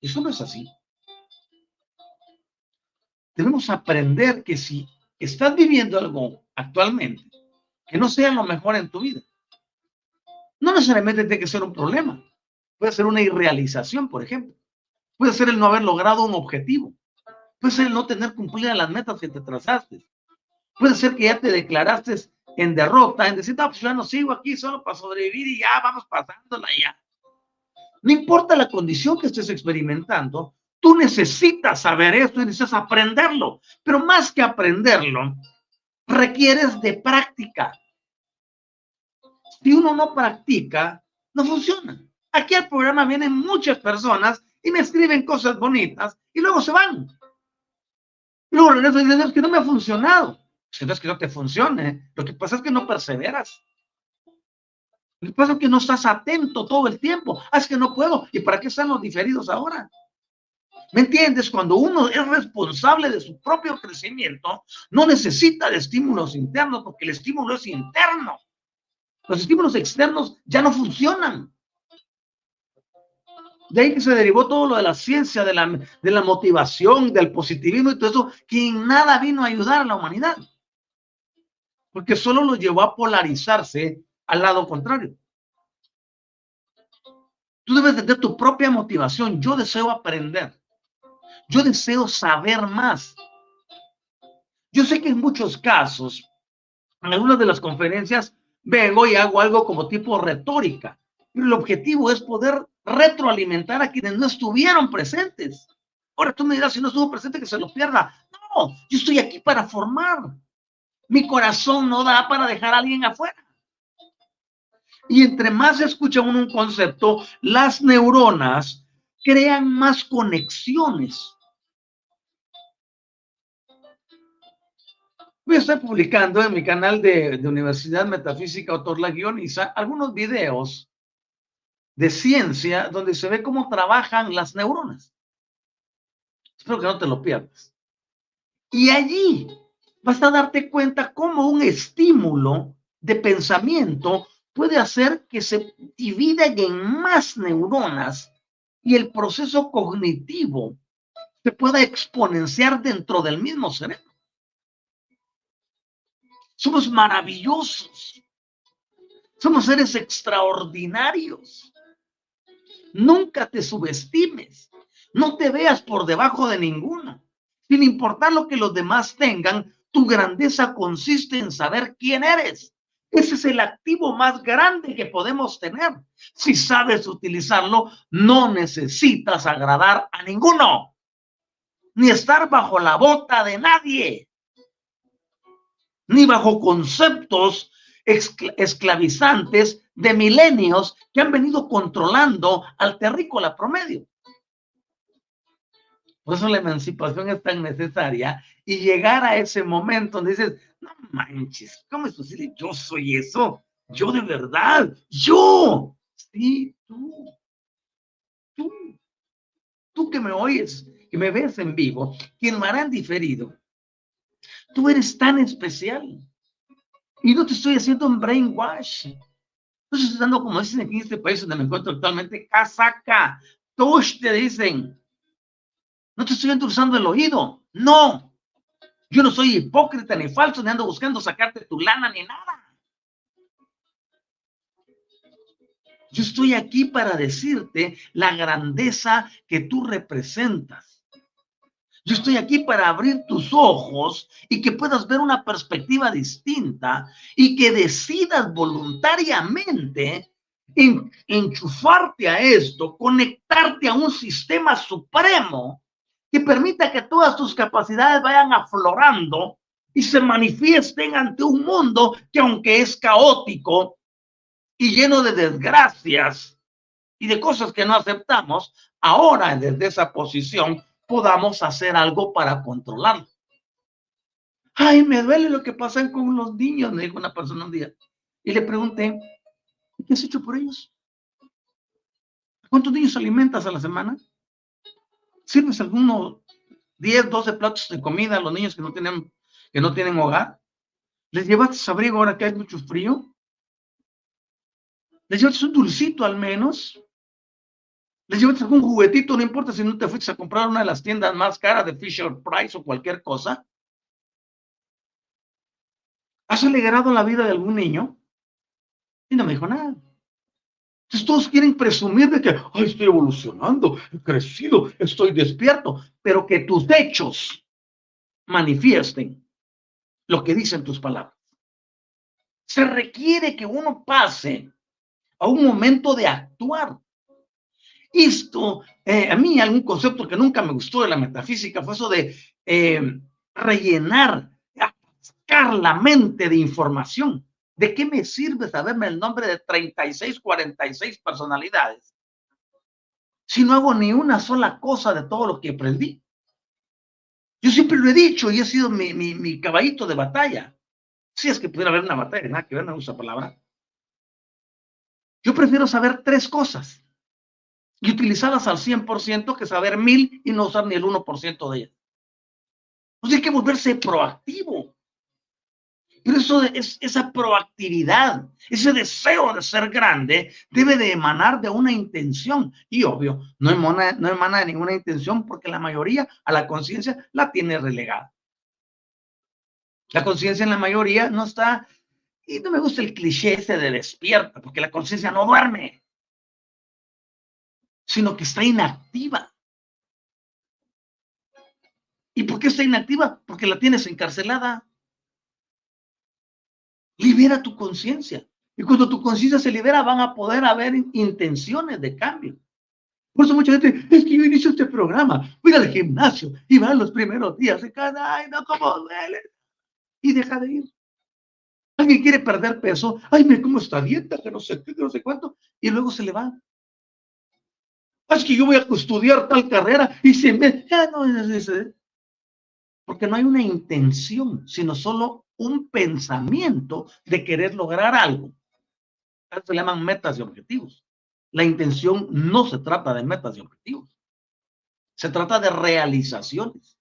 Eso no es así. Debemos aprender que si estás viviendo algo actualmente que no sea lo mejor en tu vida, no necesariamente tiene que ser un problema. Puede ser una irrealización, por ejemplo. Puede ser el no haber logrado un objetivo. Puede ser el no tener cumplidas las metas que te trazaste Puede ser que ya te declaraste en derrota, en decir, no, pues ya no sigo aquí solo para sobrevivir y ya vamos pasándola ya. No importa la condición que estés experimentando, tú necesitas saber esto y necesitas aprenderlo. Pero más que aprenderlo, requieres de práctica. Si uno no practica, no funciona. Aquí al programa vienen muchas personas y me escriben cosas bonitas y luego se van. luego regreso y que no me ha funcionado. Si no es que no te funcione. Lo que pasa es que no perseveras. Lo que pasa es que no estás atento todo el tiempo. Ah, es que no puedo. ¿Y para qué están los diferidos ahora? ¿Me entiendes? Cuando uno es responsable de su propio crecimiento, no necesita de estímulos internos porque el estímulo es interno. Los estímulos externos ya no funcionan. De ahí que se derivó todo lo de la ciencia, de la, de la motivación, del positivismo y todo eso, que en nada vino a ayudar a la humanidad porque solo lo llevó a polarizarse al lado contrario. Tú debes tener tu propia motivación. Yo deseo aprender. Yo deseo saber más. Yo sé que en muchos casos, en algunas de las conferencias, vengo y hago algo como tipo retórica. Pero el objetivo es poder retroalimentar a quienes no estuvieron presentes. Ahora tú me dirás, si no estuvo presente, que se lo pierda. No, yo estoy aquí para formar. Mi corazón no da para dejar a alguien afuera. Y entre más escucha uno un concepto, las neuronas crean más conexiones. Voy a estar publicando en mi canal de, Universidad Metafísica Autor La Guioniza algunos videos de ciencia donde se ve cómo trabajan las neuronas. Espero que no te lo pierdas. Y allí vas a darte cuenta cómo un estímulo de pensamiento puede hacer que se dividan en más neuronas y el proceso cognitivo se pueda exponenciar dentro del mismo cerebro. Somos maravillosos. Somos seres extraordinarios. Nunca te subestimes. No te veas por debajo de ninguna. Sin importar lo que los demás tengan, tu grandeza consiste en saber quién eres. Ese es el activo más grande que podemos tener. Si sabes utilizarlo, no necesitas agradar a ninguno, ni estar bajo la bota de nadie, ni bajo conceptos esclavizantes de milenios que han venido controlando al terrícola promedio. Por eso la emancipación es tan necesaria y llegar a ese momento donde dices, no manches, ¿cómo es posible? Yo soy eso, yo de verdad, yo. Sí, tú, tú, tú que me oyes, que me ves en vivo, quien me harán diferido. Tú eres tan especial. Y no te estoy haciendo un brainwash. Entonces, dando, como dicen aquí en este país donde me encuentro actualmente, casaca. Todos te dicen. No te estoy endulzando el oído. No. Yo no soy hipócrita ni falso, ni ando buscando sacarte tu lana ni nada. Yo estoy aquí para decirte la grandeza que tú representas. Yo estoy aquí para abrir tus ojos y que puedas ver una perspectiva distinta y que decidas voluntariamente enchufarte a esto, conectarte a un sistema supremo que permita que todas tus capacidades vayan aflorando y se manifiesten ante un mundo que aunque es caótico, y lleno de desgracias y de cosas que no aceptamos, ahora desde esa posición podamos hacer algo para controlarlo. Ay, me duele lo que pasa con los niños, me dijo una persona un día. Y le pregunté, ¿qué has hecho por ellos? ¿Cuántos niños alimentas a la semana? ¿Sirves algunos 10, 12 platos de comida a los niños que no tienen, que no tienen hogar? ¿Les llevas abrigo ahora que hay mucho frío? Les llevas un dulcito al menos. Les llevas algún juguetito, no importa si no te fuiste a comprar una de las tiendas más caras de Fisher Price o cualquier cosa. ¿Has alegrado la vida de algún niño? Y no me dijo nada. Entonces todos quieren presumir de que, ay, estoy evolucionando, he crecido, estoy despierto, pero que tus hechos manifiesten lo que dicen tus palabras. Se requiere que uno pase a un momento de actuar. Esto, eh, a mí algún concepto que nunca me gustó de la metafísica fue eso de eh, rellenar, atascar la mente de información. ¿De qué me sirve saberme el nombre de 36, 46 personalidades si no hago ni una sola cosa de todo lo que aprendí? Yo siempre lo he dicho y he sido mi, caballito de batalla. Si es que pudiera haber una batalla, nada que ver, no usa palabra. Yo prefiero saber tres cosas y utilizarlas al 100% que saber mil y no usar ni el 1% de ellas. Pues hay que volverse proactivo. Pero eso es, esa proactividad, ese deseo de ser grande, debe de emanar de una intención. Y obvio, no emana, no emana de ninguna intención porque la mayoría a la conciencia la tiene relegada. La conciencia en la mayoría no está y no me gusta el cliché ese de despierta, porque la conciencia no duerme, sino que está inactiva. ¿Y por qué está inactiva? Porque la tienes encarcelada. Libera tu conciencia. Y cuando tu conciencia se libera, van a poder haber intenciones de cambio. Por eso mucha gente, es que yo inicio este programa, voy al gimnasio y van los primeros días cada, ay, no, como duele. Y deja de ir. Alguien quiere perder peso, ay, me como esta dieta, que no sé qué, que no sé cuánto, y luego se le va. Es que yo voy a estudiar tal carrera y se me... Ya no Porque no hay una intención, sino solo un pensamiento de querer lograr algo. Se le llaman metas y objetivos. La intención no se trata de metas y objetivos. Se trata de realizaciones.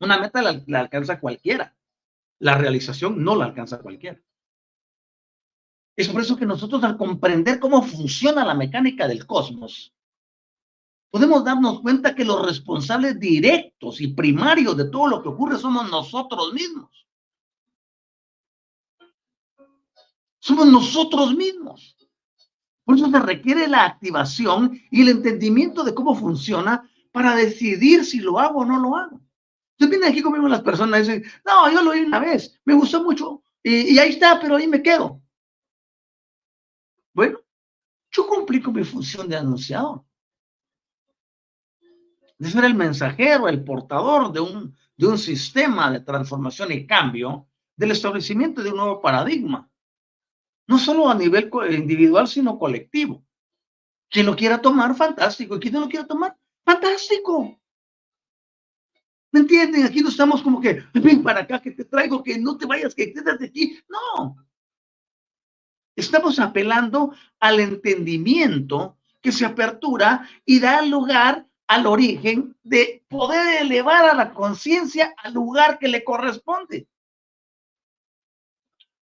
Una meta la alcanza cualquiera la realización no la alcanza cualquiera. Es por eso que nosotros al comprender cómo funciona la mecánica del cosmos, podemos darnos cuenta que los responsables directos y primarios de todo lo que ocurre somos nosotros mismos. Somos nosotros mismos. Por eso se requiere la activación y el entendimiento de cómo funciona para decidir si lo hago o no lo hago. Entonces vienen aquí conmigo las personas y dicen, no, yo lo oí una vez, me gustó mucho y, ahí está, pero ahí me quedo. Bueno, yo cumplí con mi función de anunciador. De ser el mensajero, el portador de un, de un sistema de transformación y cambio, del establecimiento de un nuevo paradigma. No solo a nivel individual, sino colectivo. Quien lo quiera tomar, fantástico. Y quien no lo quiera tomar, fantástico. ¿Me entienden? Aquí no estamos como que, ven para acá, que te traigo, que no te vayas, que quedas de aquí. No. Estamos apelando al entendimiento que se apertura y da lugar al origen de poder elevar a la conciencia al lugar que le corresponde.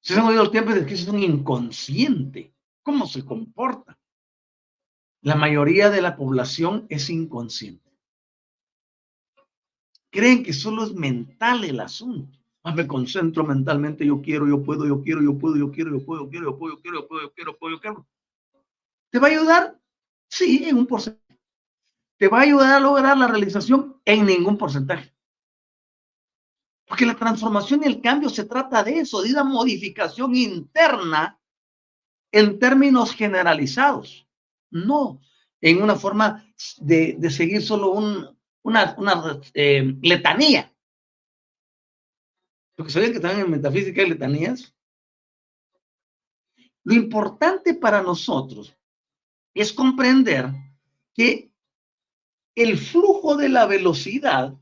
Se han oído el tiempo de que es un inconsciente. cómo se comporta. La mayoría de la población es inconsciente. Creen que solo es mental el asunto. Ah, me concentro mentalmente, yo quiero, yo puedo, yo quiero, yo puedo, yo quiero, yo puedo, yo quiero, yo puedo, yo quiero, yo puedo, yo quiero, yo puedo, yo quiero. ¿Te va a ayudar? Sí, en un porcentaje. ¿Te va a ayudar a lograr la realización? En ningún porcentaje. Porque la transformación y el cambio se trata de eso, de una modificación interna en términos generalizados. No en una forma de, seguir solo una, eh, letanía. Porque sabían que también en metafísica hay letanías. Lo importante para nosotros es comprender que el flujo de la velocidad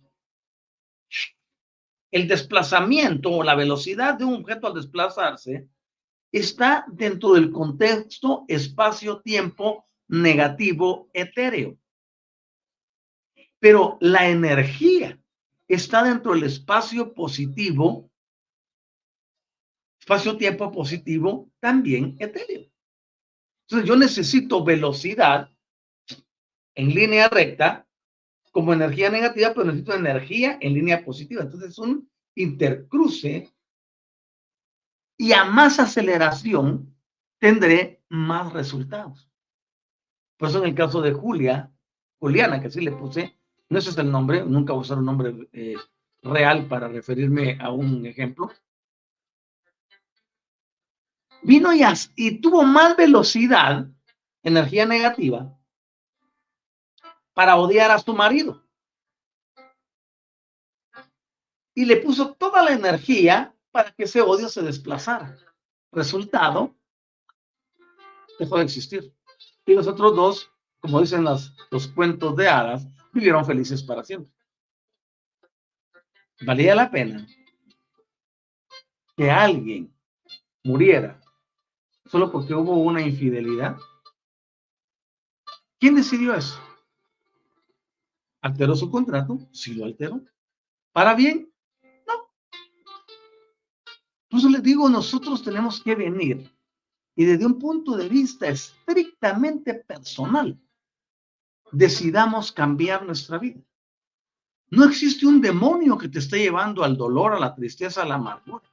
el desplazamiento o la velocidad de un objeto al desplazarse está dentro del contexto espacio-tiempo negativo etéreo. Pero la energía está dentro del espacio positivo, espacio-tiempo positivo también etéreo. Entonces yo necesito velocidad en línea recta como energía negativa, pero necesito energía en línea positiva. Entonces es un intercruce y a más aceleración tendré más resultados. Por eso en el caso de Julia, Juliana, que así le puse, no ese es el nombre, nunca voy a usar un nombre eh, real para referirme a un ejemplo. Vino y, y tuvo más velocidad, energía negativa, para odiar a su marido. Y le puso toda la energía para que ese odio se desplazara. Resultado, dejó de existir. Y los otros dos, como dicen los cuentos de hadas, vivieron felices para siempre. ¿Valía la pena que alguien muriera solo porque hubo una infidelidad? ¿Quién decidió eso? ¿Alteró su contrato? Sí lo alteró. ¿Para bien? No. Por eso les digo, nosotros tenemos que venir y desde un punto de vista estrictamente personal, decidamos cambiar nuestra vida. No existe un demonio que te esté llevando al dolor, a la tristeza, a la amargura.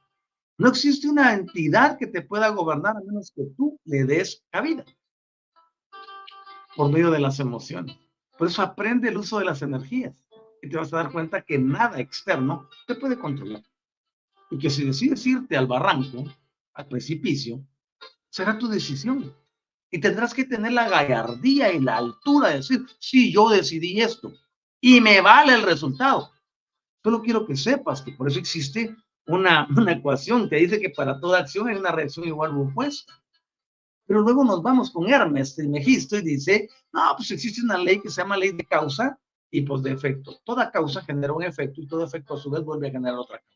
No existe una entidad que te pueda gobernar a menos que tú le des cabida por medio de las emociones. Por eso aprende el uso de las energías y te vas a dar cuenta que nada externo te puede controlar. Y que si decides irte al barranco, al precipicio, será tu decisión. Y tendrás que tener la gallardía y la altura de decir, sí, yo decidí esto y me vale el resultado. Solo quiero que sepas que por eso existe una, una ecuación que dice que para toda acción hay una reacción igual o opuesta. Pero luego nos vamos con Hermes y Megisto y dice, no, pues existe una ley que se llama ley de causa y pues de efecto. Toda causa genera un efecto y todo efecto a su vez vuelve a generar otra causa.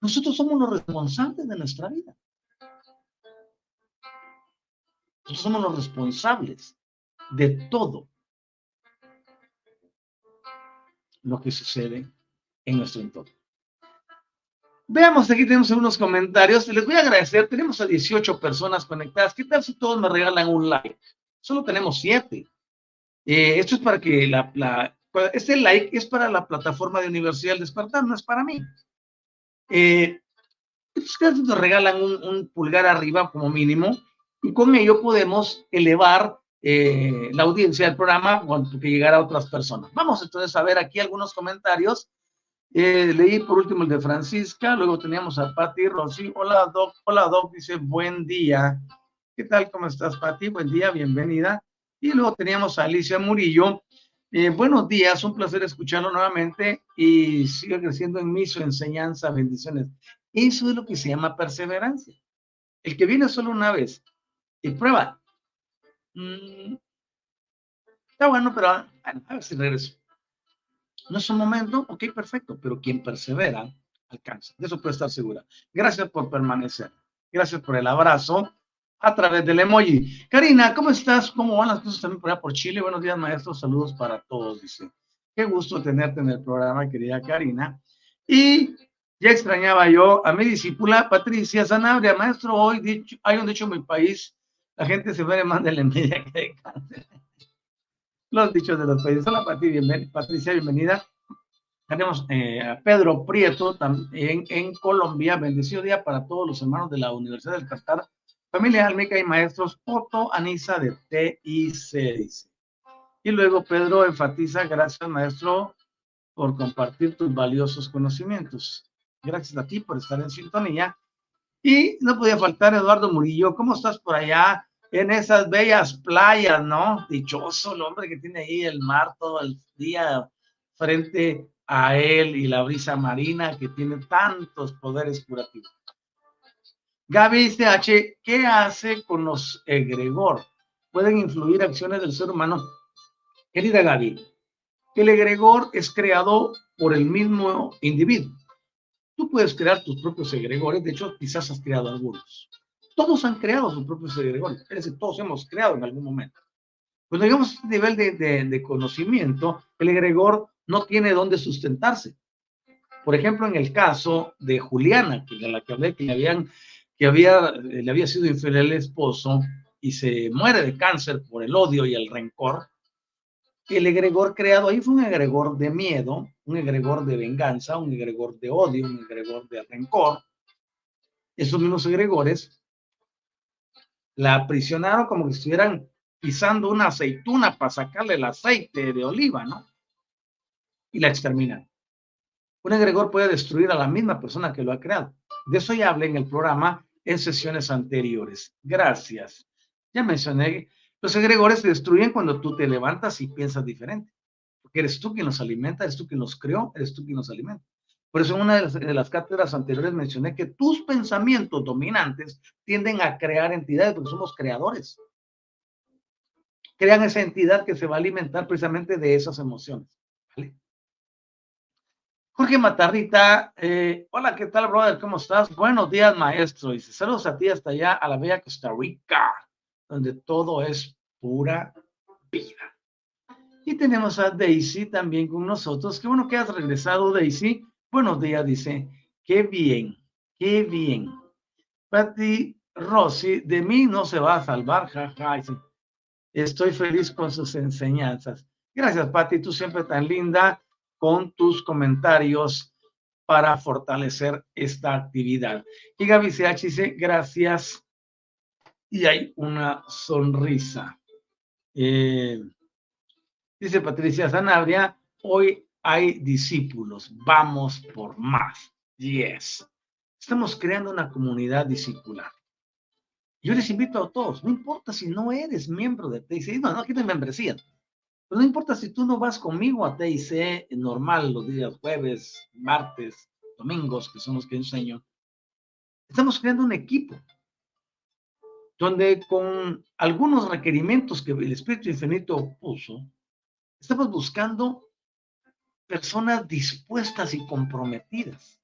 Nosotros somos los responsables de nuestra vida. Nosotros somos los responsables de todo lo que sucede en nuestro entorno. Veamos, aquí tenemos algunos comentarios. Les voy a agradecer. Tenemos a 18 personas conectadas. ¿Qué tal si todos me regalan un like? Solo tenemos 7. Eh, esto es para que la, Este like es para la plataforma de Universidad del Despertar, no es para mí. Eh, ustedes nos regalan un, pulgar arriba como mínimo y con ello podemos elevar eh, la audiencia del programa que llegara a otras personas. Vamos entonces a ver aquí algunos comentarios eh, leí por último el de Francisca, luego teníamos a Patti Rossi. Hola Doc, hola Doc, dice buen día. ¿Qué tal? ¿Cómo estás, Patti? Buen día, bienvenida. Y luego teníamos a Alicia Murillo. Eh, buenos días, un placer escucharlo nuevamente y sigue creciendo en mí su enseñanza, bendiciones. Eso es lo que se llama perseverancia. El que viene solo una vez y prueba. Mm, está bueno, pero a ver si regreso. No es un momento, ok, perfecto, pero quien persevera, alcanza. De eso puede estar segura. Gracias por permanecer. Gracias por el abrazo a través del emoji. Karina, ¿cómo estás? ¿Cómo van las cosas también por allá por Chile? Buenos días, maestros. Saludos para todos, dice. Qué gusto tenerte en el programa, querida Karina. Y Ya extrañaba yo a mi discípula Patricia Sanabria, maestro. Hoy hay un dicho en mi país: la gente se muere más de la envidia que de cáncer. Los dichos de los países. Hola, Patricia, bienvenida. Tenemos eh, a Pedro Prieto también en Colombia. Bendecido día para todos los hermanos de la Universidad del Qatar, familia Almeca y maestros Otto Anisa de TIC. Y luego Pedro enfatiza, gracias maestro por compartir tus valiosos conocimientos. Gracias a ti por estar en sintonía. Y no podía faltar Eduardo Murillo. ¿Cómo estás por allá en esas bellas playas, no? Dichoso el hombre que tiene ahí el mar todo el día frente a él y la brisa marina que tiene tantos poderes curativos. Gaby CH, ¿qué hace con los egregor? ¿Pueden influir acciones del ser humano? Querida Gaby, el egregor es creado por el mismo individuo. Tú puedes crear tus propios egregores, de hecho, quizás has creado algunos. Todos han creado sus propios egregores, es decir, todos hemos creado en algún momento. Cuando llegamos a este nivel de, de conocimiento, el egregor no tiene dónde sustentarse. Por ejemplo, en el caso de Juliana, de la que hablé, que, le, habían, que había, le había sido infiel el esposo y se muere de cáncer por el odio y el rencor, el egregor creado ahí fue un egregor de miedo, un egregor de venganza, un egregor de odio, un egregor de rencor. Esos mismos egregores la aprisionaron como que estuvieran pisando una aceituna para sacarle el aceite de oliva, ¿no? y la exterminan. Un egregor puede destruir a la misma persona que lo ha creado. De eso ya hablé en el programa en sesiones anteriores. Gracias. Ya mencioné, los egregores se destruyen cuando tú te levantas y piensas diferente. Porque eres tú quien los alimenta, eres tú quien los creó, eres tú quien los alimenta. Por eso en una de las, cátedras anteriores mencioné que tus pensamientos dominantes tienden a crear entidades porque somos creadores. Crean esa entidad que se va a alimentar precisamente de esas emociones. Jorge Matarrita, eh, hola, ¿qué tal, brother? ¿Cómo estás? Buenos días, maestro. Dice, saludos a ti hasta allá, a la bella Costa Rica, donde todo es pura vida. Y tenemos a Daisy también con nosotros. Qué bueno que has regresado, Daisy. Buenos días, dice. Qué bien, qué bien. Patti Rossi, de mí no se va a salvar, jaja. Estoy feliz con sus enseñanzas. Gracias, Patti, tú siempre tan linda con tus comentarios para fortalecer esta actividad. Y Gaby CH dice, gracias. Y hay una sonrisa. Eh, dice Patricia Zanabria, hoy hay discípulos, vamos por más. Yes. Estamos creando una comunidad discipular. Yo les invito a todos, no importa si no eres miembro de TIC, no, no, aquí no hay membresía. Pero no importa si tú no vas conmigo a TIC normal los días jueves, martes, domingos, que son los que enseño. Estamos creando un equipo donde con algunos requerimientos que el Espíritu Infinito puso, estamos buscando personas dispuestas y comprometidas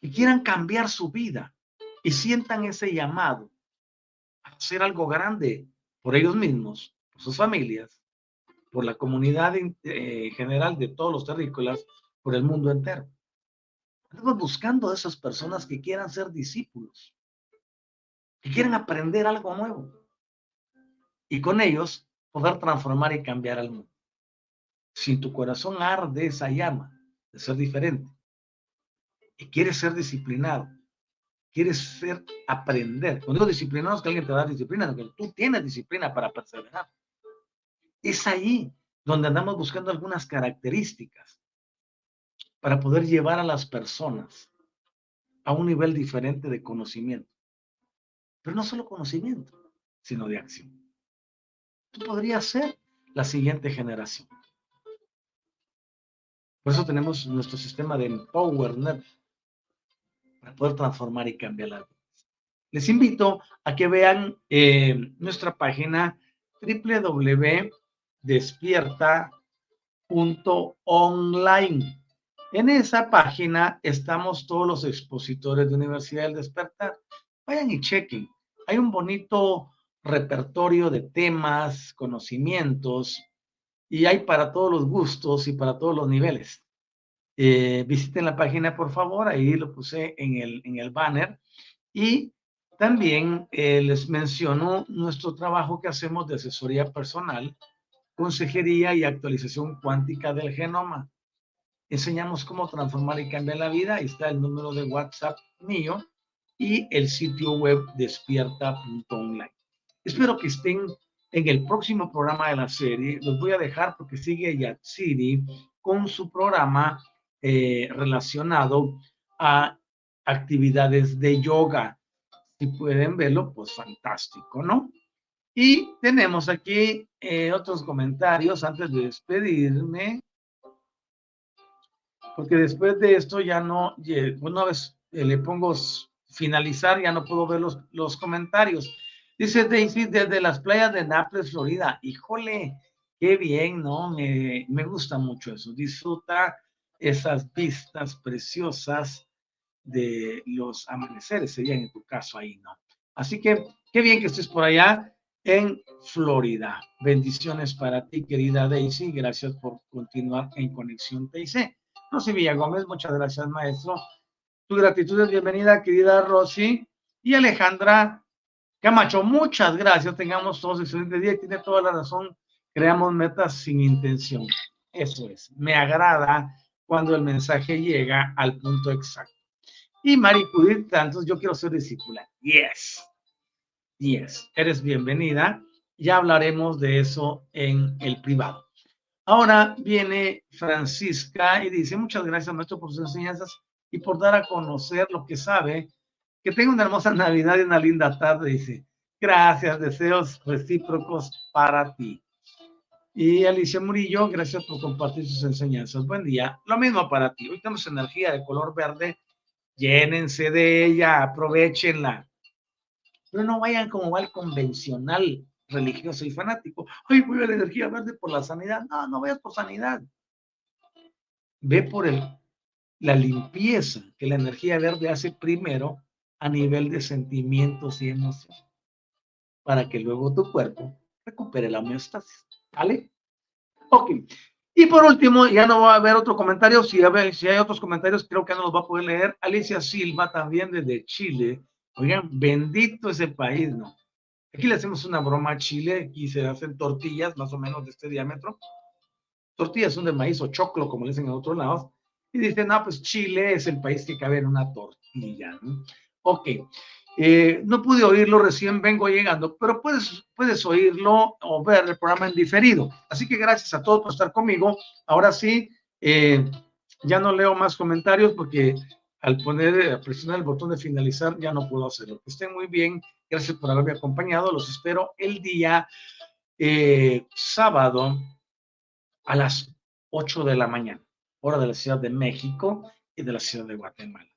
que quieran cambiar su vida y sientan ese llamado a hacer algo grande por ellos mismos, por sus familias por la comunidad eh, general de todos los terrícolas, por el mundo entero. Estamos buscando a esas personas que quieran ser discípulos, que quieran aprender algo nuevo y con ellos poder transformar y cambiar al mundo. Si tu corazón arde esa llama de ser diferente y quieres ser disciplinado, quieres ser aprender. Cuando digo disciplinado es que alguien te da disciplina, que tú tienes disciplina para perseverar. Es ahí donde andamos buscando algunas características para poder llevar a las personas a un nivel diferente de conocimiento. Pero no solo conocimiento, sino de acción. Tú podrías ser la siguiente generación. Por eso tenemos nuestro sistema de EmpowerNet para poder transformar y cambiar la vida. Les invito a que vean eh, nuestra página www despierta.online. En esa página estamos todos los expositores de Universidad del Despertar. Vayan y chequen. Hay un bonito repertorio de temas, conocimientos, y hay para todos los gustos y para todos los niveles. Eh, visiten la página, por favor, ahí lo puse en el, en el banner. Y también eh, les menciono nuestro trabajo que hacemos de asesoría personal, consejería y actualización cuántica del genoma. Enseñamos cómo transformar y cambiar la vida. Ahí está el número de WhatsApp mío y el sitio web despierta.online. Espero que estén en el próximo programa de la serie. Los voy a dejar porque sigue Yatsiri con su programa eh, relacionado a actividades de yoga. Si pueden verlo, pues fantástico, ¿no? Y tenemos aquí eh, otros comentarios antes de despedirme, porque después de esto ya no, una vez eh, le pongo finalizar, ya no puedo ver los, los comentarios. Dice Daisy desde las playas de Naples, Florida. Híjole, qué bien, ¿no? Me, me gusta mucho eso. Disfruta esas vistas preciosas de los amaneceres, serían en tu caso ahí, ¿no? Así que qué bien que estés por allá en Florida. Bendiciones para ti, querida Daisy. Gracias por continuar en Conexión TIC. Rosy Villagómez, muchas gracias, maestro. Tu gratitud es bienvenida, querida Rosy. Y Alejandra Camacho, muchas gracias. Tengamos todos excelente día. Tiene toda la razón. Creamos metas sin intención. Eso es. Me agrada cuando el mensaje llega al punto exacto. Y Mari Judith Tantos, yo quiero ser discípula. Yes. Yes. Eres bienvenida. Ya hablaremos de eso en el privado. Ahora viene Francisca y dice, muchas gracias, maestro, por sus enseñanzas y por dar a conocer lo que sabe. Que tenga una hermosa Navidad y una linda tarde, dice. Gracias, deseos recíprocos para ti. Y Alicia Murillo, gracias por compartir sus enseñanzas. Buen día. Lo mismo para ti. Hoy tenemos energía de color verde. Llénense de ella, aprovechenla. Pero no vayan como va el convencional religioso y fanático. Ay, voy a la energía verde por la sanidad. No, no vayas por sanidad. Ve por el, la limpieza que la energía verde hace primero a nivel de sentimientos y emociones, para que luego tu cuerpo recupere la homeostasis. ¿Vale? Ok. Y por último, ya no va a haber otro comentario. Si, si hay otros comentarios, creo que no los va a poder leer. Alicia Silva, también desde Chile. Oigan, bendito ese país, ¿no? Aquí le hacemos una broma a Chile. Aquí se hacen tortillas más o menos de este diámetro. Tortillas son de maíz o choclo, como le dicen en otros lados. Y dicen, no, pues Chile es el país que cabe en una tortilla. ¿no? Ok. Eh, no pude oírlo recién, vengo llegando, pero puedes, puedes oírlo o ver el programa en diferido. Así que gracias a todos por estar conmigo. Ahora sí, eh, ya no leo más comentarios porque al poner, presionar el botón de finalizar ya no puedo hacerlo. Que estén muy bien. Gracias por haberme acompañado. Los espero el día eh, sábado a las 8 de la mañana, hora de la Ciudad de México y de la Ciudad de Guatemala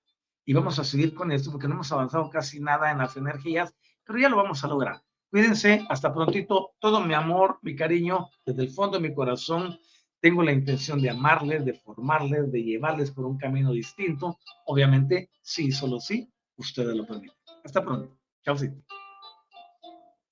y vamos a seguir con esto porque no hemos avanzado casi nada en las energías, pero ya lo vamos a lograr. Cuídense, hasta prontito, todo mi amor, mi cariño, desde el fondo de mi corazón, tengo la intención de amarles, de formarles, de llevarles por un camino distinto, obviamente, sí, solo sí, ustedes lo permiten. Hasta pronto. Sí.